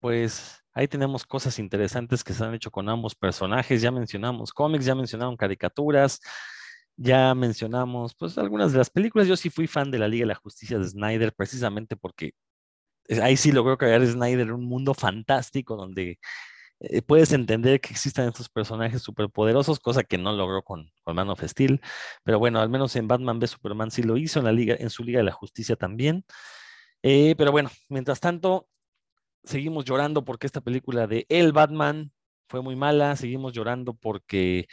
pues Ahí tenemos cosas interesantes que se han hecho con ambos personajes. Ya mencionamos cómics, ya mencionaron caricaturas, ya mencionamos pues algunas de las películas. Yo sí fui fan de la Liga de la Justicia de Snyder precisamente porque eh, ahí sí logró crear Snyder un mundo fantástico donde eh, puedes entender que existan estos personajes superpoderosos, cosa que no logró con, con Man of Steel. Pero bueno, al menos en Batman v Superman sí lo hizo, en, la Liga, en su Liga de la Justicia también. Eh, pero bueno, mientras tanto, seguimos llorando porque esta película de El Batman fue muy mala, seguimos llorando porque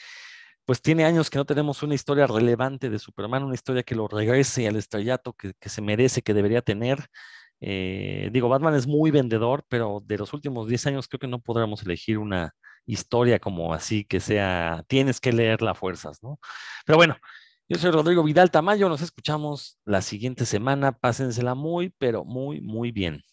pues tiene años que no tenemos una historia relevante de Superman, una historia que lo regrese al estrellato que, se merece, que debería tener. Eh, digo, Batman es muy vendedor, pero de los últimos 10 años creo que no podremos elegir una historia como así que sea, tienes que leer las fuerzas, ¿no? Pero bueno, yo soy Rodrigo Vidal Tamayo, nos escuchamos la siguiente semana, pásensela muy, pero muy, muy bien.